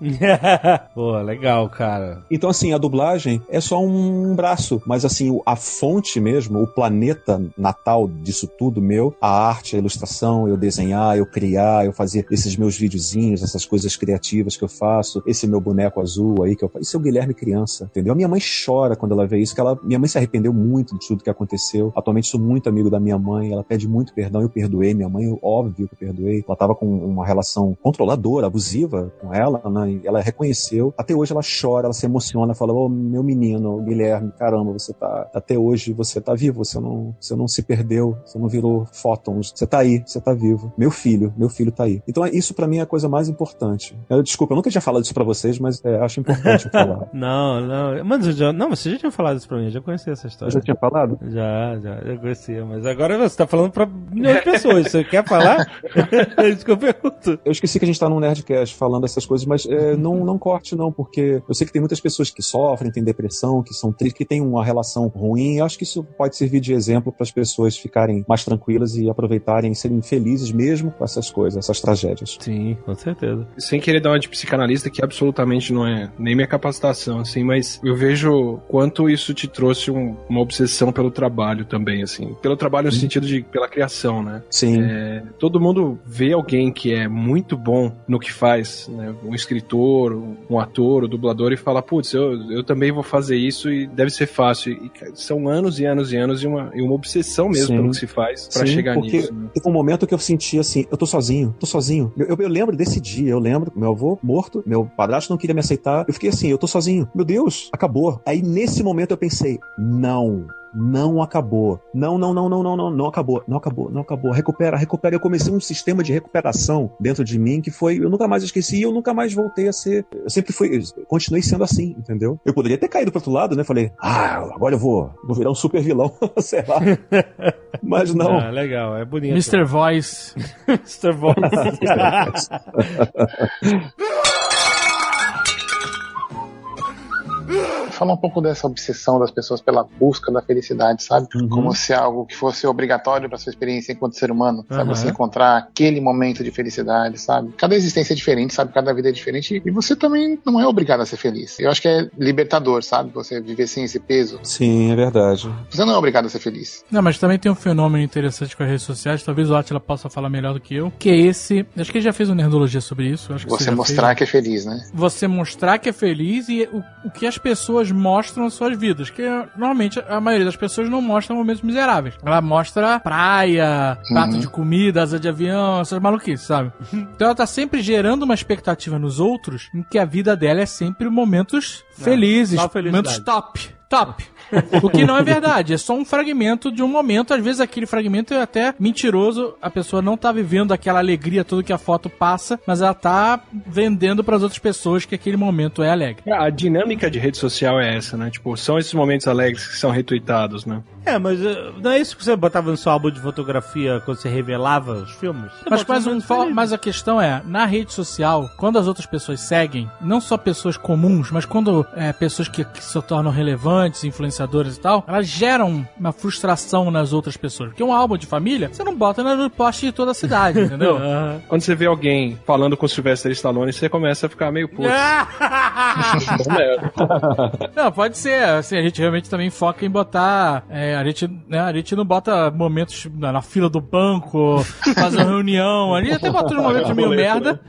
Pô, legal, cara. Então, assim, a dublagem é só um braço, mas assim, a fonte mesmo, o planeta natal disso tudo meu, a arte, a ilustração, eu desenhar, eu criar, eu fazer esses meus videozinhos, essas coisas criativas que eu faço, esse meu boneco azul aí que eu faço, isso é o Guilherme criança, entendeu? A minha mãe chora quando ela vê isso, que ela, minha mãe se arrependeu muito de tudo que aconteceu. Atualmente sou muito amigo da minha mãe, ela pede muito perdão, eu perdoei minha mãe, óbvio que eu perdoei. Ela tava com uma relação controladora, abusiva com ela, né? Ela reconheceu. Até hoje ela chora, ela se emociona, fala: "Ô, meu menino, Guilherme, caramba, você tá até hoje você tá vivo, você não, você não se perdeu, você não virou você tá aí, você tá vivo. Meu filho, meu filho tá aí". Então é- isso pra mim é a coisa mais importante. Eu, desculpa, eu nunca tinha falado isso pra vocês, mas é, acho importante eu falar. Não, não. Mas eu já, não, você já tinha falado isso pra mim, eu já conhecia essa Eu história. já tinha falado? Já, já, eu conhecia. Mas agora você tá falando pra milhões de pessoas. Você quer falar? é isso que eu pergunto. Eu esqueci que a gente tá num Nerdcast falando essas coisas, mas é, não, não corte, não, porque eu sei que tem muitas pessoas que sofrem, têm depressão, que são tristes, que têm uma relação ruim. Eu acho que isso pode servir de exemplo para as pessoas ficarem mais tranquilas e aproveitarem aproveitarem e serem felizes mesmo com essas coisas, essas tragédias. Sim, com certeza. Sem querer dar uma de psicanalista, que absolutamente não é nem minha capacitação, assim, mas eu vejo quanto isso te trouxe um- uma obsessão pelo trabalho também, assim. Pelo trabalho no sentido de pela criação, né? Sim. É, todo mundo vê alguém que é muito bom no que faz, né? Um escritor, um ator, um dublador, e fala, putz, eu, eu também vou fazer isso e deve ser fácil. E são anos e anos e anos e uma, e uma obsessão mesmo Sim. pelo que se faz pra Sim, chegar porque nisso. Né? Teve um momento que eu senti assim, eu tô sozinho, tô sozinho. Eu, eu- eu lembro desse dia, eu lembro, meu avô morto, meu padrasto não queria me aceitar. Eu fiquei assim, eu tô sozinho. Meu Deus, acabou. Aí nesse momento eu pensei, não. Não acabou. Não, não, não, não, não, não, não acabou. Não acabou, não acabou. Recupera, recupera. Eu comecei um sistema de recuperação dentro de mim que foi, eu nunca mais esqueci e eu nunca mais voltei a ser. Eu sempre fui, eu continuei sendo assim, entendeu? Eu poderia ter caído pro outro lado, né? Falei, ah, agora eu vou, vou virar um super vilão, sei lá. Mas não. Ah, legal, é bonito. Mr. Voice. Mr. Voice. Falar um pouco dessa obsessão das pessoas pela busca da felicidade, sabe? Uhum. Como se algo que fosse obrigatório para sua experiência enquanto ser humano, sabe? Uhum. Você encontrar aquele momento de felicidade, sabe? Cada existência é diferente, sabe? Cada vida é diferente e você também não é obrigado a ser feliz. Eu acho que é libertador, sabe? Você viver sem esse peso. Sim, é verdade. Você não é obrigado a ser feliz. Não, mas também tem um fenômeno interessante com as redes sociais, talvez o Atila possa falar melhor do que eu, que é esse. Acho que ele já fez uma nerdologia sobre isso. Acho que Você já mostrar fez. que é feliz, né? Você mostrar que é feliz e o, o que as pessoas mostram nas suas vidas. Que normalmente a maioria das pessoas não mostra momentos miseráveis. Ela mostra praia, prato Uhum. de comida, asa de avião, essas maluquices, sabe? Então ela tá sempre gerando uma expectativa nos outros em que a vida dela é sempre momentos felizes, só felicidade. momentos top. Top. O que não é verdade, é só um fragmento de um momento. Às vezes aquele fragmento é até mentiroso, a pessoa não tá vivendo aquela alegria toda que a foto passa, mas ela tá vendendo para as outras pessoas que aquele momento é alegre. A dinâmica de rede social é essa, né? Tipo, são esses momentos alegres que são retweetados, né? É, mas eh, não é isso que você botava no seu álbum de fotografia quando você revelava os filmes? Você Mas, mas, um, mas a questão é, na rede social, quando as outras pessoas seguem, não só pessoas comuns, mas quando é, pessoas que, que se tornam relevantes, influenciadoras e tal, elas geram uma frustração nas outras pessoas. Porque um álbum de família, você não bota no poste de toda a cidade, entendeu? Aham. Quando você vê alguém falando com o Sylvester Stallone, você começa a ficar meio puto. Merda. Não, pode ser. Assim, a gente realmente também foca em botar. é, a, gente, né, a gente não bota momentos na, na fila do banco, faz uma reunião. A gente até bota uns momentos meio merda.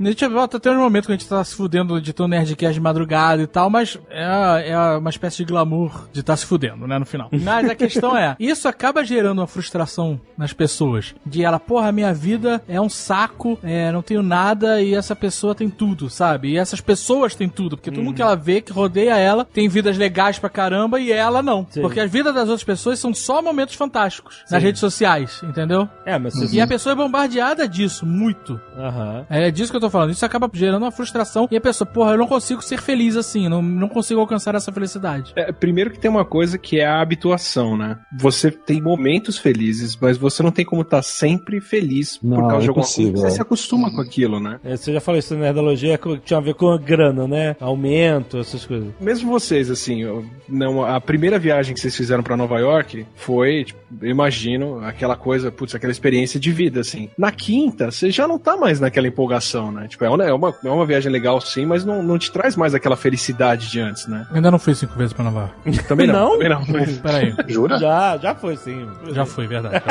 A gente bota até uns momentos que a gente tá se fudendo de tão nerdcast de madrugada e tal, mas é, é uma espécie de glamour de estar se fudendo, né, no final. Mas a questão é, isso acaba gerando uma frustração nas pessoas. De ela, porra, minha vida é um saco, é, não tenho nada e essa pessoa tem tudo, sabe? E essas pessoas têm tudo, porque todo mundo que ela vê, que rodeia ela, tem vidas legais pra caramba e ela não. Sim. Porque as vidas das outras pessoas são só momentos fantásticos nas redes sociais, entendeu? É, mas você... E a pessoa é bombardeada disso, muito. Aham. É disso que eu tô falando. Isso acaba gerando uma frustração e a pessoa, porra, eu não consigo ser feliz assim, não, não consigo alcançar essa felicidade. É, primeiro que tem uma coisa que é a habituação, né? Você tem momentos felizes, mas você não tem como estar sempre feliz por Não, causa é de alguma impossível, coisa. Você é. se acostuma com aquilo, né? É, Você já falou isso na nerdologia que tinha a ver com a grana, né? Aumento, essas coisas. Mesmo vocês, assim, eu- não, a primeira viagem que vocês fizeram pra Nova York foi, tipo, eu imagino, aquela coisa, putz, aquela experiência de vida, assim. Na quinta, você já não tá mais naquela empolgação, né? Tipo, é uma, é uma, é uma viagem legal, sim, mas não, não te traz mais aquela felicidade de antes, né? Eu ainda não fui cinco vezes pra Nova York. Também não. Não? Também não. mas- Peraí. Jura? Já, já foi sim. Já fui, verdade.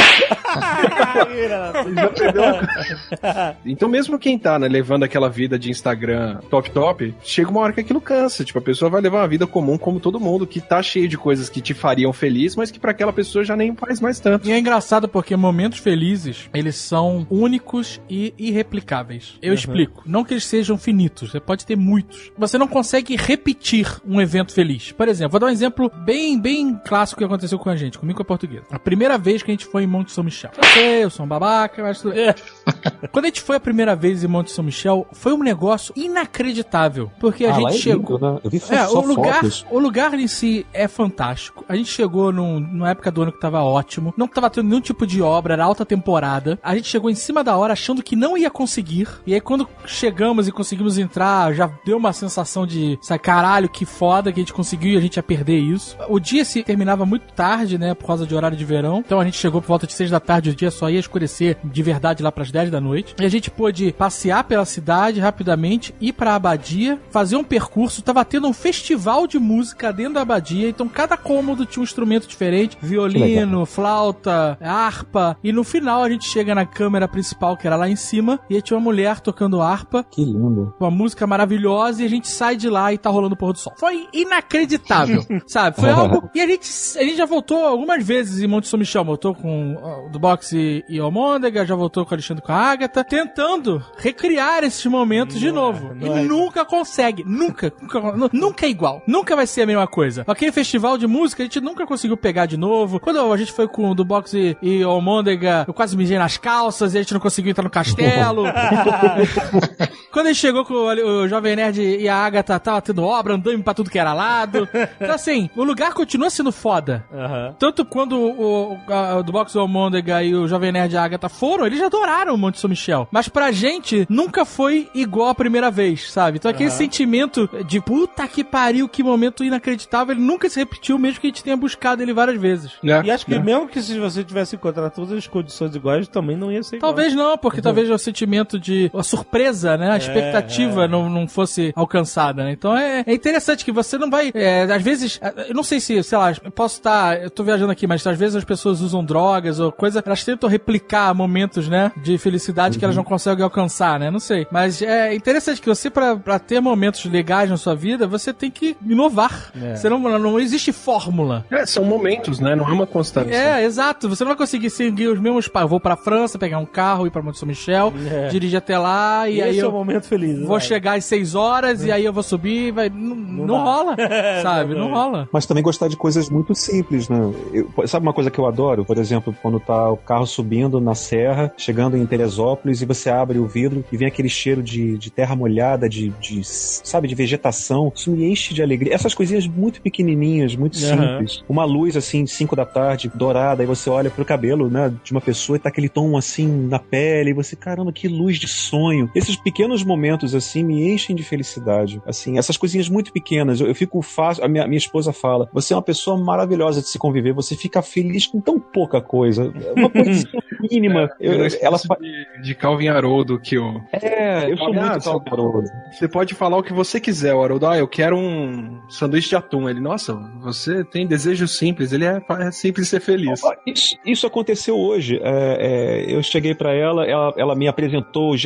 Então, mesmo quem tá, né, levando aquela vida de Instagram top top, chega uma hora que aquilo cansa. Tipo, a pessoa vai levar uma vida comum como todo mundo, que tá cheio de coisas que te fariam feliz, mas que pra aquela pessoa já nem faz mais tanto. E é engraçado porque momentos felizes, eles são únicos e irreplicáveis. Eu explico. Não que eles sejam finitos, você pode ter muitos. Você não consegue repetir um evento feliz. Por exemplo, vou dar um exemplo bem, bem clássico que aconteceu com a gente, comigo com a portuguesa. A primeira vez que a gente foi em Monte São Michel. Eu sei, eu sou um babaca, mas. É. Quando a gente foi a primeira vez em Monte São Michel, foi um negócio inacreditável. Porque a Ah, gente é chegou... lindo, né? Eu vi só, É, só o lugar, fotos. o lugar em si é fantástico. A gente chegou num, numa época do ano que tava ótimo. Não tava tendo nenhum tipo de obra, era alta temporada. A gente chegou em cima da hora achando que não ia conseguir. E aí quando chegamos e conseguimos entrar, já deu uma sensação de, sabe, caralho, que foda que a gente conseguiu e a gente ia perder isso. O dia se terminava muito tarde, né, por causa de horário de verão. Então a gente chegou por volta de 6 da tarde, o dia só ia escurecer de verdade lá pras 10 da noite. E a gente pôde passear pela cidade rapidamente, ir pra abadia, fazer um percurso. Tava tendo um festival de música dentro da abadia, então cada cômodo tinha um instrumento diferente: violino, flauta, harpa. E no final a gente chega na câmera principal, que era lá em cima, e aí tinha uma mulher tocando harpa, Que lindo. uma música maravilhosa, e a gente sai de lá e tá rolando o pôr do sol. Foi inacreditável, sabe? Foi algo. E a gente, a gente já voltou algumas vezes em Monte São Michel. Voltou com ó, do boxe e Almôndega, já voltou com o Alexandre com a Agatha, tentando recriar esses momentos de novo. e nunca consegue. Nunca, nunca. nu- Nunca é igual. Nunca vai ser a mesma coisa. Aquele festival de música a gente nunca conseguiu pegar de novo. Quando a gente foi com o do boxe e Almôndega, eu quase mijei nas calças e a gente não conseguiu entrar no castelo. Quando gente chegou com o, o Jovem Nerd e a Agatha, tava tendo obra, andando pra tudo que era lado. Então, assim, o lugar continua sendo foda. Aham. Tanto quando o, o a- do Box Almôndega e o Jovem Nerd e a Agatha foram, eles adoraram o Monte São Michel. Mas pra gente, nunca foi igual a primeira vez, sabe? Então aquele sentimento de puta que pariu, que momento inacreditável, ele nunca se repetiu, mesmo que a gente tenha buscado ele várias vezes. É, E acho que é. mesmo que se você tivesse encontrado todas as condições iguais, também não ia ser igual. Talvez não, porque talvez o sentimento de a surpresa, né? A expectativa é. Não, não fosse alcançada, né? Então é, é interessante que você não vai. é, às vezes, é, eu não sei se, sei lá, eu posso estar. eu tô viajando aqui, mas às vezes as pessoas usam drogas ou coisa, elas tentam replicar momentos, né? De felicidade que elas não conseguem alcançar, né? Não sei. Mas é interessante que você, pra, pra ter momentos legais na sua vida, você tem que inovar. Você não, não existe fórmula. É, são momentos, né? Não é uma constância. É, exato. Você não vai conseguir seguir os mesmos passos. Vou pra França, pegar um carro, ir pra Monte São Michel, É. dirigir até lá e E aí esse é eu o momento feliz. vou vai. chegar às 6 horas e aí eu vou subir, vai não, não, dá. rola, sabe? Não Não rola. Mas também gostar de coisas muito simples, né? Eu- sabe uma coisa que eu adoro? Por exemplo, quando tá o carro subindo na serra, chegando em Teresópolis, e você abre o vidro e vem aquele cheiro de, de terra molhada, de, de, sabe, de vegetação. Isso me enche de alegria. Essas coisinhas muito pequenininhas, muito Aham. simples. Uma luz, assim, 5 da tarde, dourada, aí você olha pro cabelo, né, de uma pessoa e tá aquele tom, assim, na pele, e você, caramba, que luz de sonho. Esses pequenos momentos, assim, me enchem de felicidade. Assim, essas coisinhas muito pequenas. Eu, eu fico fácil, a minha, minha esposa fala, você é uma pessoa maravilhosa de se conviver, você fica feliz com tão pouca coisa. É Uma coisa mínima. Eu- Eu, ela de, de Calvin Haroldo que o. É, eu sou Ah, muito só- caloroso. Você pode falar o que você quiser, o Haroldo. Ah, eu quero um sanduíche de atum. Ele, nossa, você tem desejo simples. Ele é, é simples ser feliz. Isso, isso aconteceu hoje. É, é, eu cheguei pra ela, ela, ela me apresentou o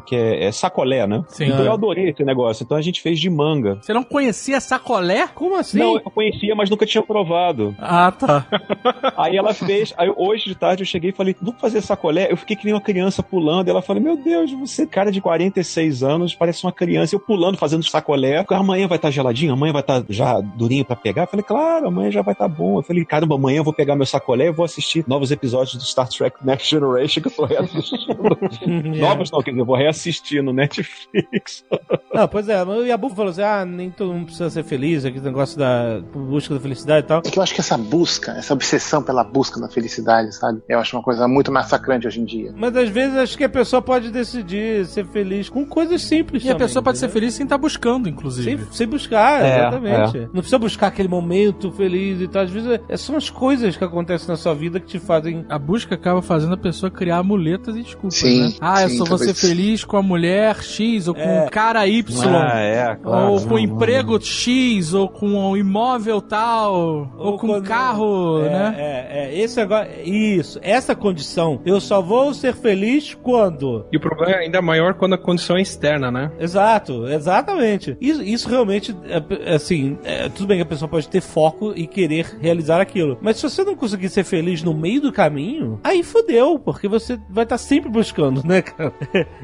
que é, é sacolé, né? Sim. Então eu adorei esse negócio. Então a gente fez de manga. Você não conhecia sacolé? Como assim? Não, eu conhecia, mas nunca tinha provado. Ah, tá. Aí ela fez. Aí hoje de tarde eu cheguei e falei, vamos fazer sacolé? Eu fiquei que nem uma criança pulando. Ela falou, meu Deus, você, cara de 46 anos, parece uma criança. Eu pulando, fazendo sacolé. Amanhã vai estar geladinho? Amanhã vai estar já durinho pra pegar? Eu falei, claro, amanhã já vai estar bom. Eu falei, caramba, amanhã eu vou pegar meu sacolé e vou assistir novos episódios do Star Trek Next Generation que eu tô reassistindo. Novos não, quer dizer, eu vou reassistir no Netflix. Não, pois é, o Yabu falou assim: ah, nem todo mundo precisa ser feliz, aquele negócio da busca da felicidade e tal. É que eu acho que essa busca, essa obsessão pela busca da felicidade, sabe? Eu acho uma coisa muito massacrante hoje em dia. Mas às vezes acho que a pessoa pode decidir ser feliz com coisas simples. E a também, pessoa pode ser entendeu? feliz sem estar buscando, inclusive. Sem, sem buscar, É, exatamente. Não precisa buscar aquele momento feliz e tal. Às vezes é, são as coisas que acontecem na sua vida que te fazem. A busca acaba fazendo a pessoa criar muletas e desculpas, Sim, né? Ah, eu sim, só vou ser talvez. feliz com a mulher X, ou com É. o cara Y. Ah, é, claro. ou com o emprego X, ou com o imóvel tal, ou, com o quando- carro, é, né? É, é, esse agora. Isso, essa condição. Eu só vou ser feliz quando. E o problema é ainda maior quando a condição é externa, né? Exato, exatamente. Isso, isso realmente, é, é, assim, é, tudo bem que a pessoa pode ter foco e querer realizar aquilo. Mas se você não conseguir ser feliz no meio do caminho, aí fudeu, porque você vai estar sempre buscando, né, cara?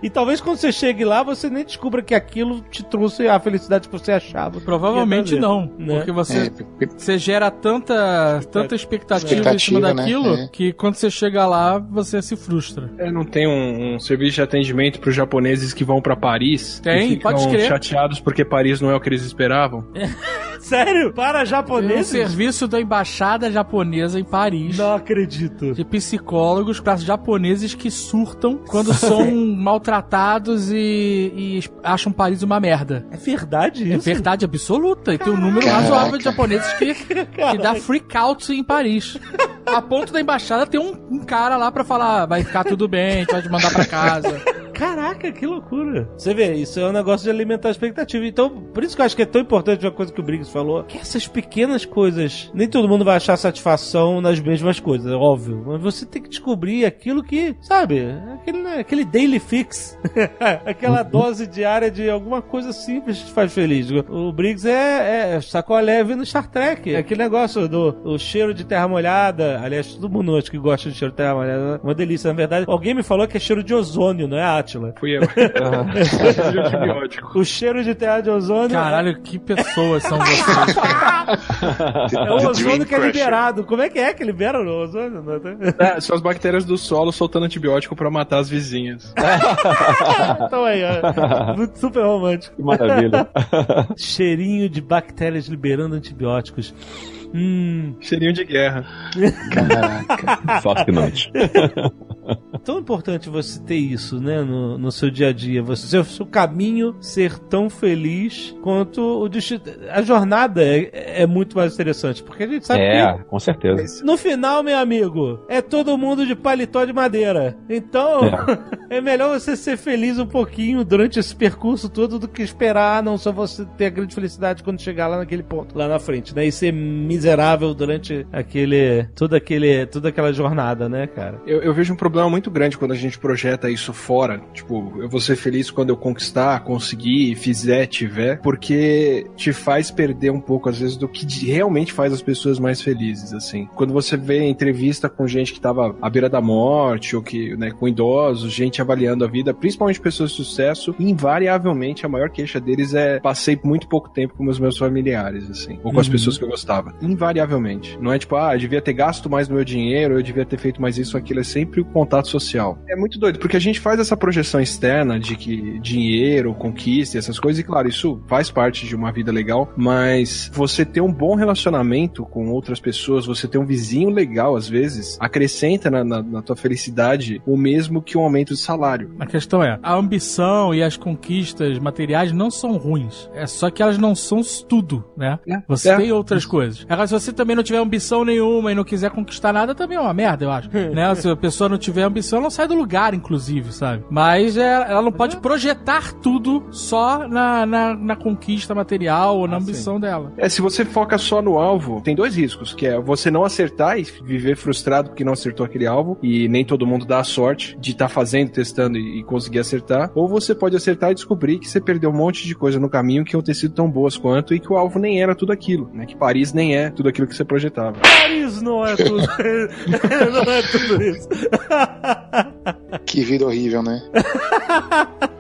E talvez quando você chegue lá, você nem descubra que aquilo te trouxe a felicidade que você achava. Provavelmente que ia trazer, não, né? porque você É, Você gera tanta, tanta expectativa, em Expectativa, cima né? daquilo É. que quando você chega lá, você se frustra. É, não tem um, um serviço de atendimento para os japoneses que vão para Paris Tem, e ficam pode crer. chateados porque Paris não é o que eles esperavam. Sério? Para Tem um japoneses? serviço da embaixada japonesa em Paris. Não acredito. De psicólogos para japoneses que surtam quando são maltratados e, e acham Paris uma merda. É verdade É isso? verdade absoluta. E tem um número Caraca. razoável de japoneses que, que dá freak out em Paris. A ponto da embaixada tem um, um cara lá pra falar: vai ficar tudo bem, a gente vai te mandar pra casa. Caraca, que loucura. Você vê, isso é um negócio de alimentar a expectativa. Então, por isso que eu acho que é tão importante uma coisa que o Briggs falou, que essas pequenas coisas, nem todo mundo vai achar satisfação nas mesmas coisas, é óbvio. Mas você tem que descobrir aquilo que, sabe, aquele, né, aquele daily fix. Aquela dose diária de alguma coisa simples que te faz feliz. O Briggs é, é sacolé vindo Star Trek. Aquele negócio do o cheiro de terra molhada. Aliás, todo mundo acho que gosta de cheiro de terra molhada. Uma delícia. Na verdade, alguém me falou que é cheiro de ozônio, não é, Átila? Fui eu. O cheiro de terra de ozônio. Caralho, que pessoas são vocês. É o ozônio que é liberado. Como é que é que libera o ozônio? É, são as bactérias do solo soltando antibiótico pra matar as vizinhas. Então aí, ó. Muito super romântico. Que maravilha. Cheirinho de bactérias liberando antibióticos. Hum. Cheirinho de guerra. Caraca. Fascinante. Tão importante você ter isso, né, no, no seu dia a dia. Você, seu, seu caminho ser tão feliz quanto o destino. A jornada é, é muito mais interessante, porque a gente sabe que É, com certeza. No final, meu amigo, é todo mundo de paletó de madeira. Então, é. melhor você ser feliz um pouquinho durante esse percurso todo do que esperar não só você ter a grande felicidade quando chegar lá naquele ponto, lá na frente, né? E ser miserável durante aquele, toda aquele, toda aquela jornada, né, cara? Eu, eu vejo um problema muito grande quando a gente projeta isso fora. Tipo, eu vou ser feliz quando eu conquistar, conseguir, fizer, tiver, porque te faz perder um pouco, às vezes, do que realmente faz as pessoas mais felizes, assim. Quando você vê entrevista com gente que tava à beira da morte, ou que, né, com idosos, gente avaliando a vida, principalmente pessoas de sucesso, invariavelmente a maior queixa deles é passei muito pouco tempo com os meus familiares, assim, ou com as Uhum. pessoas que eu gostava. Invariavelmente. Não é tipo, ah, eu devia ter gasto mais do meu dinheiro, eu devia ter feito mais isso ou aquilo, é sempre o contato social. É muito doido, porque a gente faz essa projeção externa de que dinheiro, conquista, essas coisas, e claro, isso faz parte de uma vida legal, mas você ter um bom relacionamento com outras pessoas, você ter um vizinho legal, às vezes, acrescenta na, na, na tua felicidade o mesmo que um aumento de salário. A questão é, a ambição e as conquistas materiais não são ruins. É só que elas não são tudo, né? É, Você é. tem outras coisas. Agora, se você também não tiver ambição nenhuma e não quiser conquistar nada, também é uma merda, eu acho. né? Se a pessoa não tiver ambição, ela não sai do lugar, inclusive, sabe? Mas é, ela não pode projetar tudo só na, na, na conquista material ou na Ah, ambição dela. É, se você foca só no alvo, tem dois riscos, que é você não acertar e viver frustrado porque não acertou aquele alvo, e nem todo mundo dá a sorte de estar fazendo, testando e, e conseguir acertar, ou você pode acertar e descobrir que você perdeu um monte de coisa no caminho que iam ter sido tão boas quanto e que o alvo nem era tudo aquilo, né? Que Paris nem é tudo aquilo que você projetava. Paris não é tudo. não é tudo isso. Que vida horrível, né?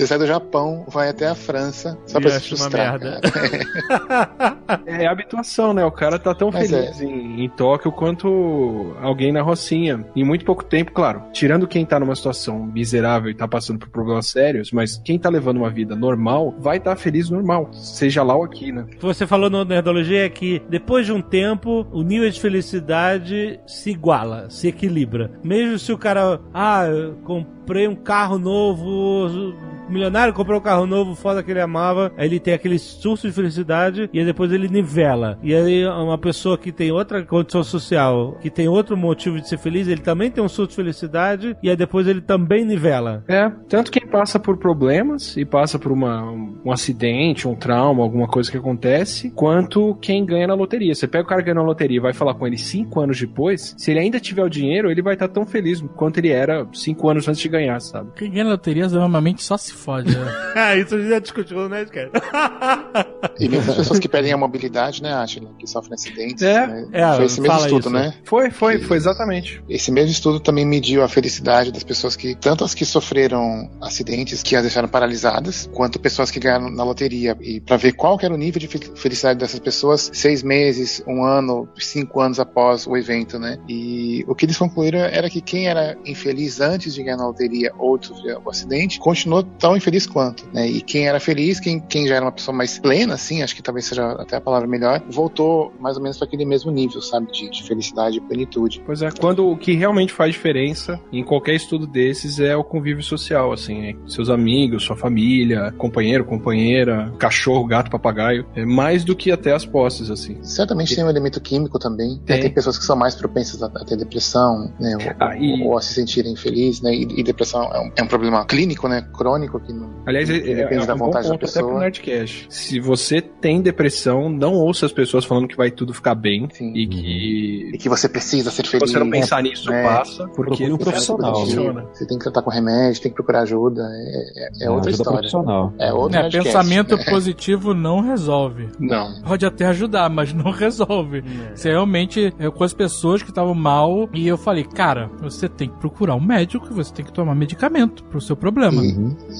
Você sai do Japão, vai até a França, só E pra se acha uma frustrar. merda. cara. É habituação, né? O cara tá tão Mas feliz em, em Tóquio quanto alguém na Rocinha. Em muito pouco tempo, claro. Tirando quem tá numa situação miserável e tá passando por problemas sérios, mas quem tá levando uma vida normal vai estar feliz normal. Seja lá ou aqui, né? O que você falou no Nerdologia é que depois de um tempo o nível de felicidade se iguala, se equilibra. Mesmo se o cara, ah, eu comprei um carro novo, milionário comprou um carro novo, foda que ele amava, aí ele tem aquele surto de felicidade e aí depois ele nivela. E aí uma pessoa que tem outra condição social, que tem outro motivo de ser feliz, ele também tem um surto de felicidade e aí depois ele também nivela. É, tanto quem passa por problemas e passa por uma, um acidente, um trauma, alguma coisa que acontece, quanto quem ganha na loteria. Você pega o cara que ganha na loteria e vai falar com ele cinco anos depois, se ele ainda tiver o dinheiro, ele vai estar tão feliz quanto ele era cinco anos antes de ganhar, sabe? Quem ganha na loteria normalmente só se fode. né? Isso a gente já discutiu, né, cara? E mesmo as pessoas que perdem a mobilidade, né, Ashley, que sofrem acidentes. É, né? é, Foi esse mesmo estudo, isso. né? Foi, foi, foi exatamente. Esse mesmo estudo também mediu a felicidade das pessoas que, tanto as que sofreram acidentes que as deixaram paralisadas, quanto pessoas que ganharam na loteria. E para ver qual que era o nível de fel- felicidade dessas pessoas seis meses, um ano, cinco anos após o evento, né? E o que eles concluíram era que quem era infeliz antes de ganhar na loteria ou de sofrer o acidente, continuou tão infeliz quanto, né? E quem era feliz, quem, quem já era uma pessoa mais plena, assim, acho que talvez seja até a palavra melhor, voltou mais ou menos para aquele mesmo nível, sabe? De, de felicidade e plenitude. Pois é, quando o que realmente faz diferença em qualquer estudo desses é o convívio social, assim, né? seus amigos, sua família, companheiro, companheira, cachorro, gato, papagaio, é mais do que até as posses, assim. Certamente tem um elemento químico também. Tem. Tem, pessoas que são mais propensas a, a ter depressão, né? Ou, Ah, e- ou a se sentirem felizes, né? E, e depressão é um, é um problema clínico, né? Crônico que não. Aliás, é, é, depende é da um bom vontade da ponto até pro pessoa. Nerdcast. Se você tem depressão, não ouça as pessoas falando que vai tudo ficar bem Sim. e que E que você precisa ser se feliz. você não pensar nisso, né? passa, porque um Você profissional. que- Funciona. Você tem que tratar com remédio, tem que procurar ajuda. É, é- é outra ajuda história. profissional. É outro É, Nerdcast, pensamento né? positivo não resolve. Não. Pode até ajudar, mas não resolve. Você realmente é com as pessoas que estavam mal e eu falei, cara, você tem que procurar um médico e você tem que tomar medicamento pro seu problema.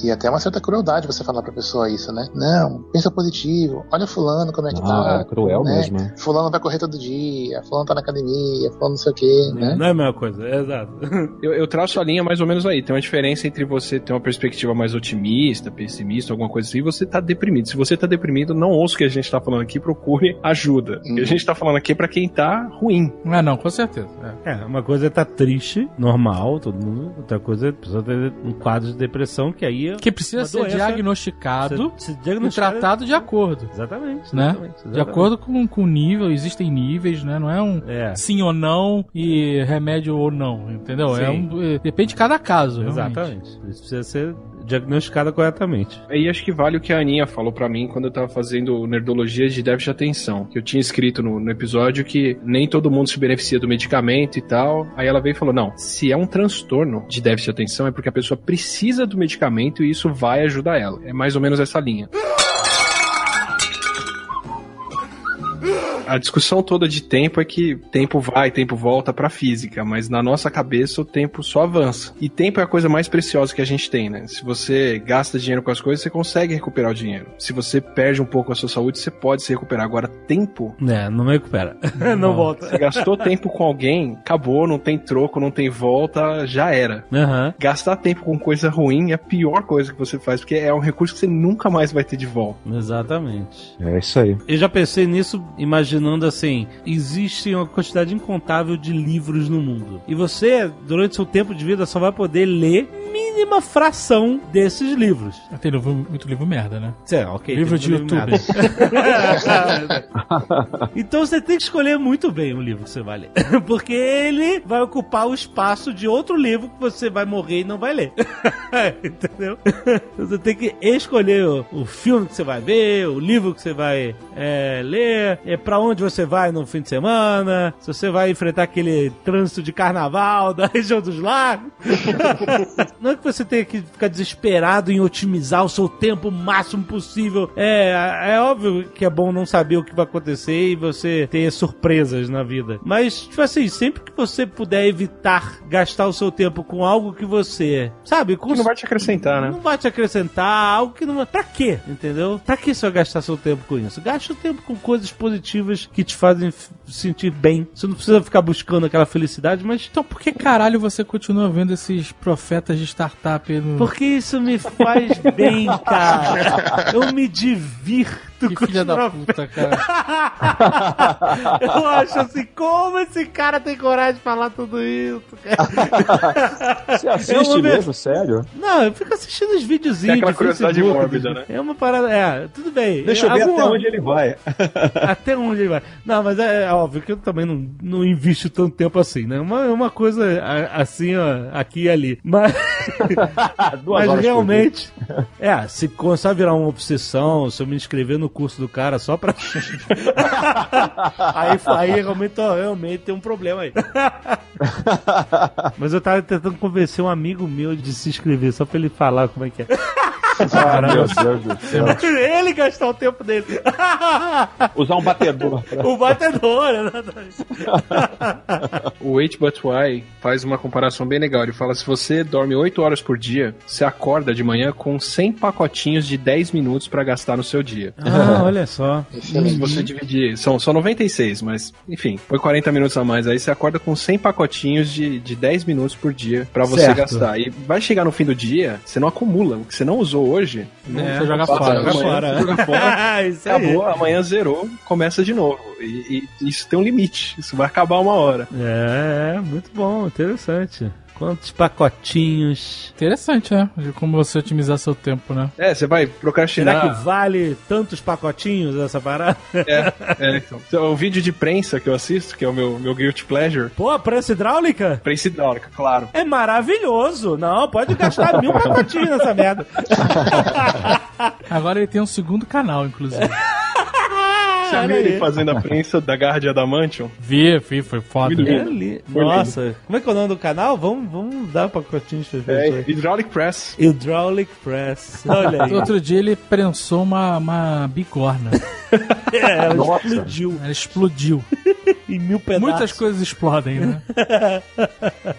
E, e até uma certa crueldade você falar pra pessoa isso, né? Não, pensa positivo. Olha fulano como é que Ah, tá. é cruel né? mesmo. é. Fulano vai correr todo dia, fulano tá na academia, fulano não sei o quê, né? Não é a mesma coisa, é exato. Eu, eu traço a linha mais ou menos aí. Tem uma diferença entre você ter uma perspectiva mais otimista, pessimista, alguma coisa assim, e você tá deprimido. Se você tá deprimido, não ouça o que a gente tá falando aqui, procure ajuda. O que a Uhum. gente tá falando aqui é pra quem tá ruim. Ah, não, com certeza. É. É, uma coisa é estar triste, normal, todo mundo. Outra coisa é a pessoa ter um quadro de depressão, que aí é Que precisa ser doença- diagnosticado se e diagnosticado. tratado de acordo. Exatamente, Né? exatamente, De exatamente. acordo com, com o nível, existem níveis, né? Não é um É. sim ou não e remédio ou não, entendeu? É um, é- depende de cada caso. realmente. Exatamente. Isso precisa ser diagnosticado corretamente. Aí acho que vale o que a Aninha falou pra mim quando eu tava fazendo nerdologia de déficit de atenção. Que eu tinha escrito no, no episódio que nem todo mundo se beneficia do medicamento e tal. Aí ela veio e falou: não, se é um transtorno de déficit de atenção é porque a pessoa precisa do medicamento e isso vai ajudar ela. É mais ou menos essa linha. A discussão toda de tempo é que tempo vai, tempo volta pra física, mas na nossa cabeça o tempo só avança. E tempo é a coisa mais preciosa que a gente tem, né? Se você gasta dinheiro com as coisas, você consegue recuperar o dinheiro. Se você perde um pouco a sua saúde, você pode se recuperar. Agora, tempo, É, não recupera. não volta. você gastou tempo com alguém, acabou, não tem troco, não tem volta, já era. Aham. Gastar tempo com coisa ruim é a pior coisa que você faz, porque é um recurso que você nunca mais vai ter de volta. Exatamente. É isso aí. Eu já pensei nisso imaginando assim: existe uma quantidade incontável de livros no mundo. E você, durante seu tempo de vida, só vai poder ler mínima fração desses livros. Tem livro- muito livro merda, né? É, ok. Livro de YouTube. então você tem que escolher muito bem o livro que você vai ler. Porque ele vai ocupar o espaço de outro livro que você vai morrer e não vai ler. Entendeu? Você tem que escolher o, o filme que você vai ver, o livro que você vai é, ler, é para onde você vai no fim de semana, se você vai enfrentar aquele trânsito de carnaval da região dos lagos. Não é que você tenha que ficar desesperado em otimizar o seu tempo o máximo possível. É, é óbvio que é bom não saber o que vai acontecer e você ter surpresas na vida. Mas, tipo assim, sempre que você puder evitar gastar o seu tempo com algo que você, sabe, com Que não vai te acrescentar, né? não vai te acrescentar algo que não vai. Pra quê? Entendeu? Pra que você vai gastar seu tempo com isso? Gaste o tempo com coisas positivas que te fazem sentir bem. Você não precisa ficar buscando aquela felicidade, mas Então por que caralho você continua vendo esses profetas de startup no... porque isso me faz bem, cara. Eu me divirto Que com filha da puta, cara. Eu acho assim, como esse cara tem coragem de falar tudo isso? cara? Você assiste ver. mesmo, sério? Não, eu fico assistindo os videozinhos. Tem aquela de curiosidade mórbida, né? É uma parada. É, tudo bem. Deixa eu ver Alguma- até onde ele vai. Até onde ele vai. Não, mas é, é óbvio que eu também não, não invisto tanto tempo assim, né? Uma, uma coisa assim, ó, aqui e ali. Mas, mas realmente, é, se começar a virar uma obsessão, se eu me inscrever no curso do cara só pra. aí, aí realmente, ó, realmente tem um problema aí. mas eu tava tentando convencer um amigo meu de se inscrever, só pra ele falar como é que é. Meu Deus do céu. Ele gastar o tempo dele. Usar um batedor. pra- o batedor, exatamente. O Wait But Why faz uma comparação bem legal. Ele fala: se você dorme 8 horas por dia, você acorda de manhã com 100 pacotinhos de 10 minutos pra gastar no seu dia. Ah, olha só. Se Excelente. você dividir, são só 96, mas enfim, põe 40 minutos a mais aí, você acorda com 100 pacotinhos de, de 10 minutos por dia pra você Certo. gastar. E vai chegar no fim do dia, você não acumula. O que você não usou hoje, não Você joga passa fora. amanhã, Joga fora. joga fora. Isso aí. Acabou, amanhã zerou, começa de novo. E, e isso tem um limite. Isso vai acabar uma hora. É, muito bom, interessante. Quantos pacotinhos? Interessante, né? De como você otimizar seu tempo, né? É, você vai Será procrastinar. que vale tantos pacotinhos essa parada? É, é, então. O vídeo de prensa que eu assisto, que é o meu, meu guilty pleasure, Pô, prensa hidráulica? prensa hidráulica, claro. É maravilhoso. Não, pode gastar mil pacotinhos nessa merda. Agora ele tem um segundo canal, inclusive. Você viu ele fazendo a prensa da garra de Adamantium? Vi, vi, foi foda. Muito É bem. li- Foi Nossa, como é que é o nome do canal? Vamos, vamos dar pacotinhos pra É, pessoas. Hydraulic Press. Hydraulic Press. Olha aí. Outro dia ele prensou uma, uma bigorna. É, ela Nossa. explodiu Ela explodiu. em mil pedaços. Muitas coisas explodem, né?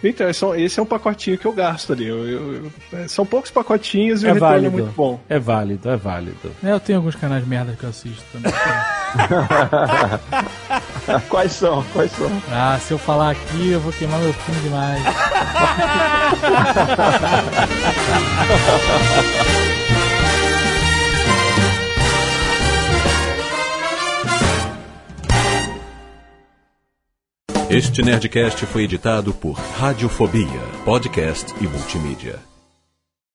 Então, é só- esse é um pacotinho que eu gasto ali. Eu- eu- eu- são poucos pacotinhos e É o retorno válido. é muito bom. É válido, é válido. É, Eu tenho alguns canais merda que eu assisto também. Quais são? Quais são? Ah, se eu falar aqui, eu vou queimar meu filme demais. Este Nerdcast foi editado por Radiofobia, podcast e multimídia.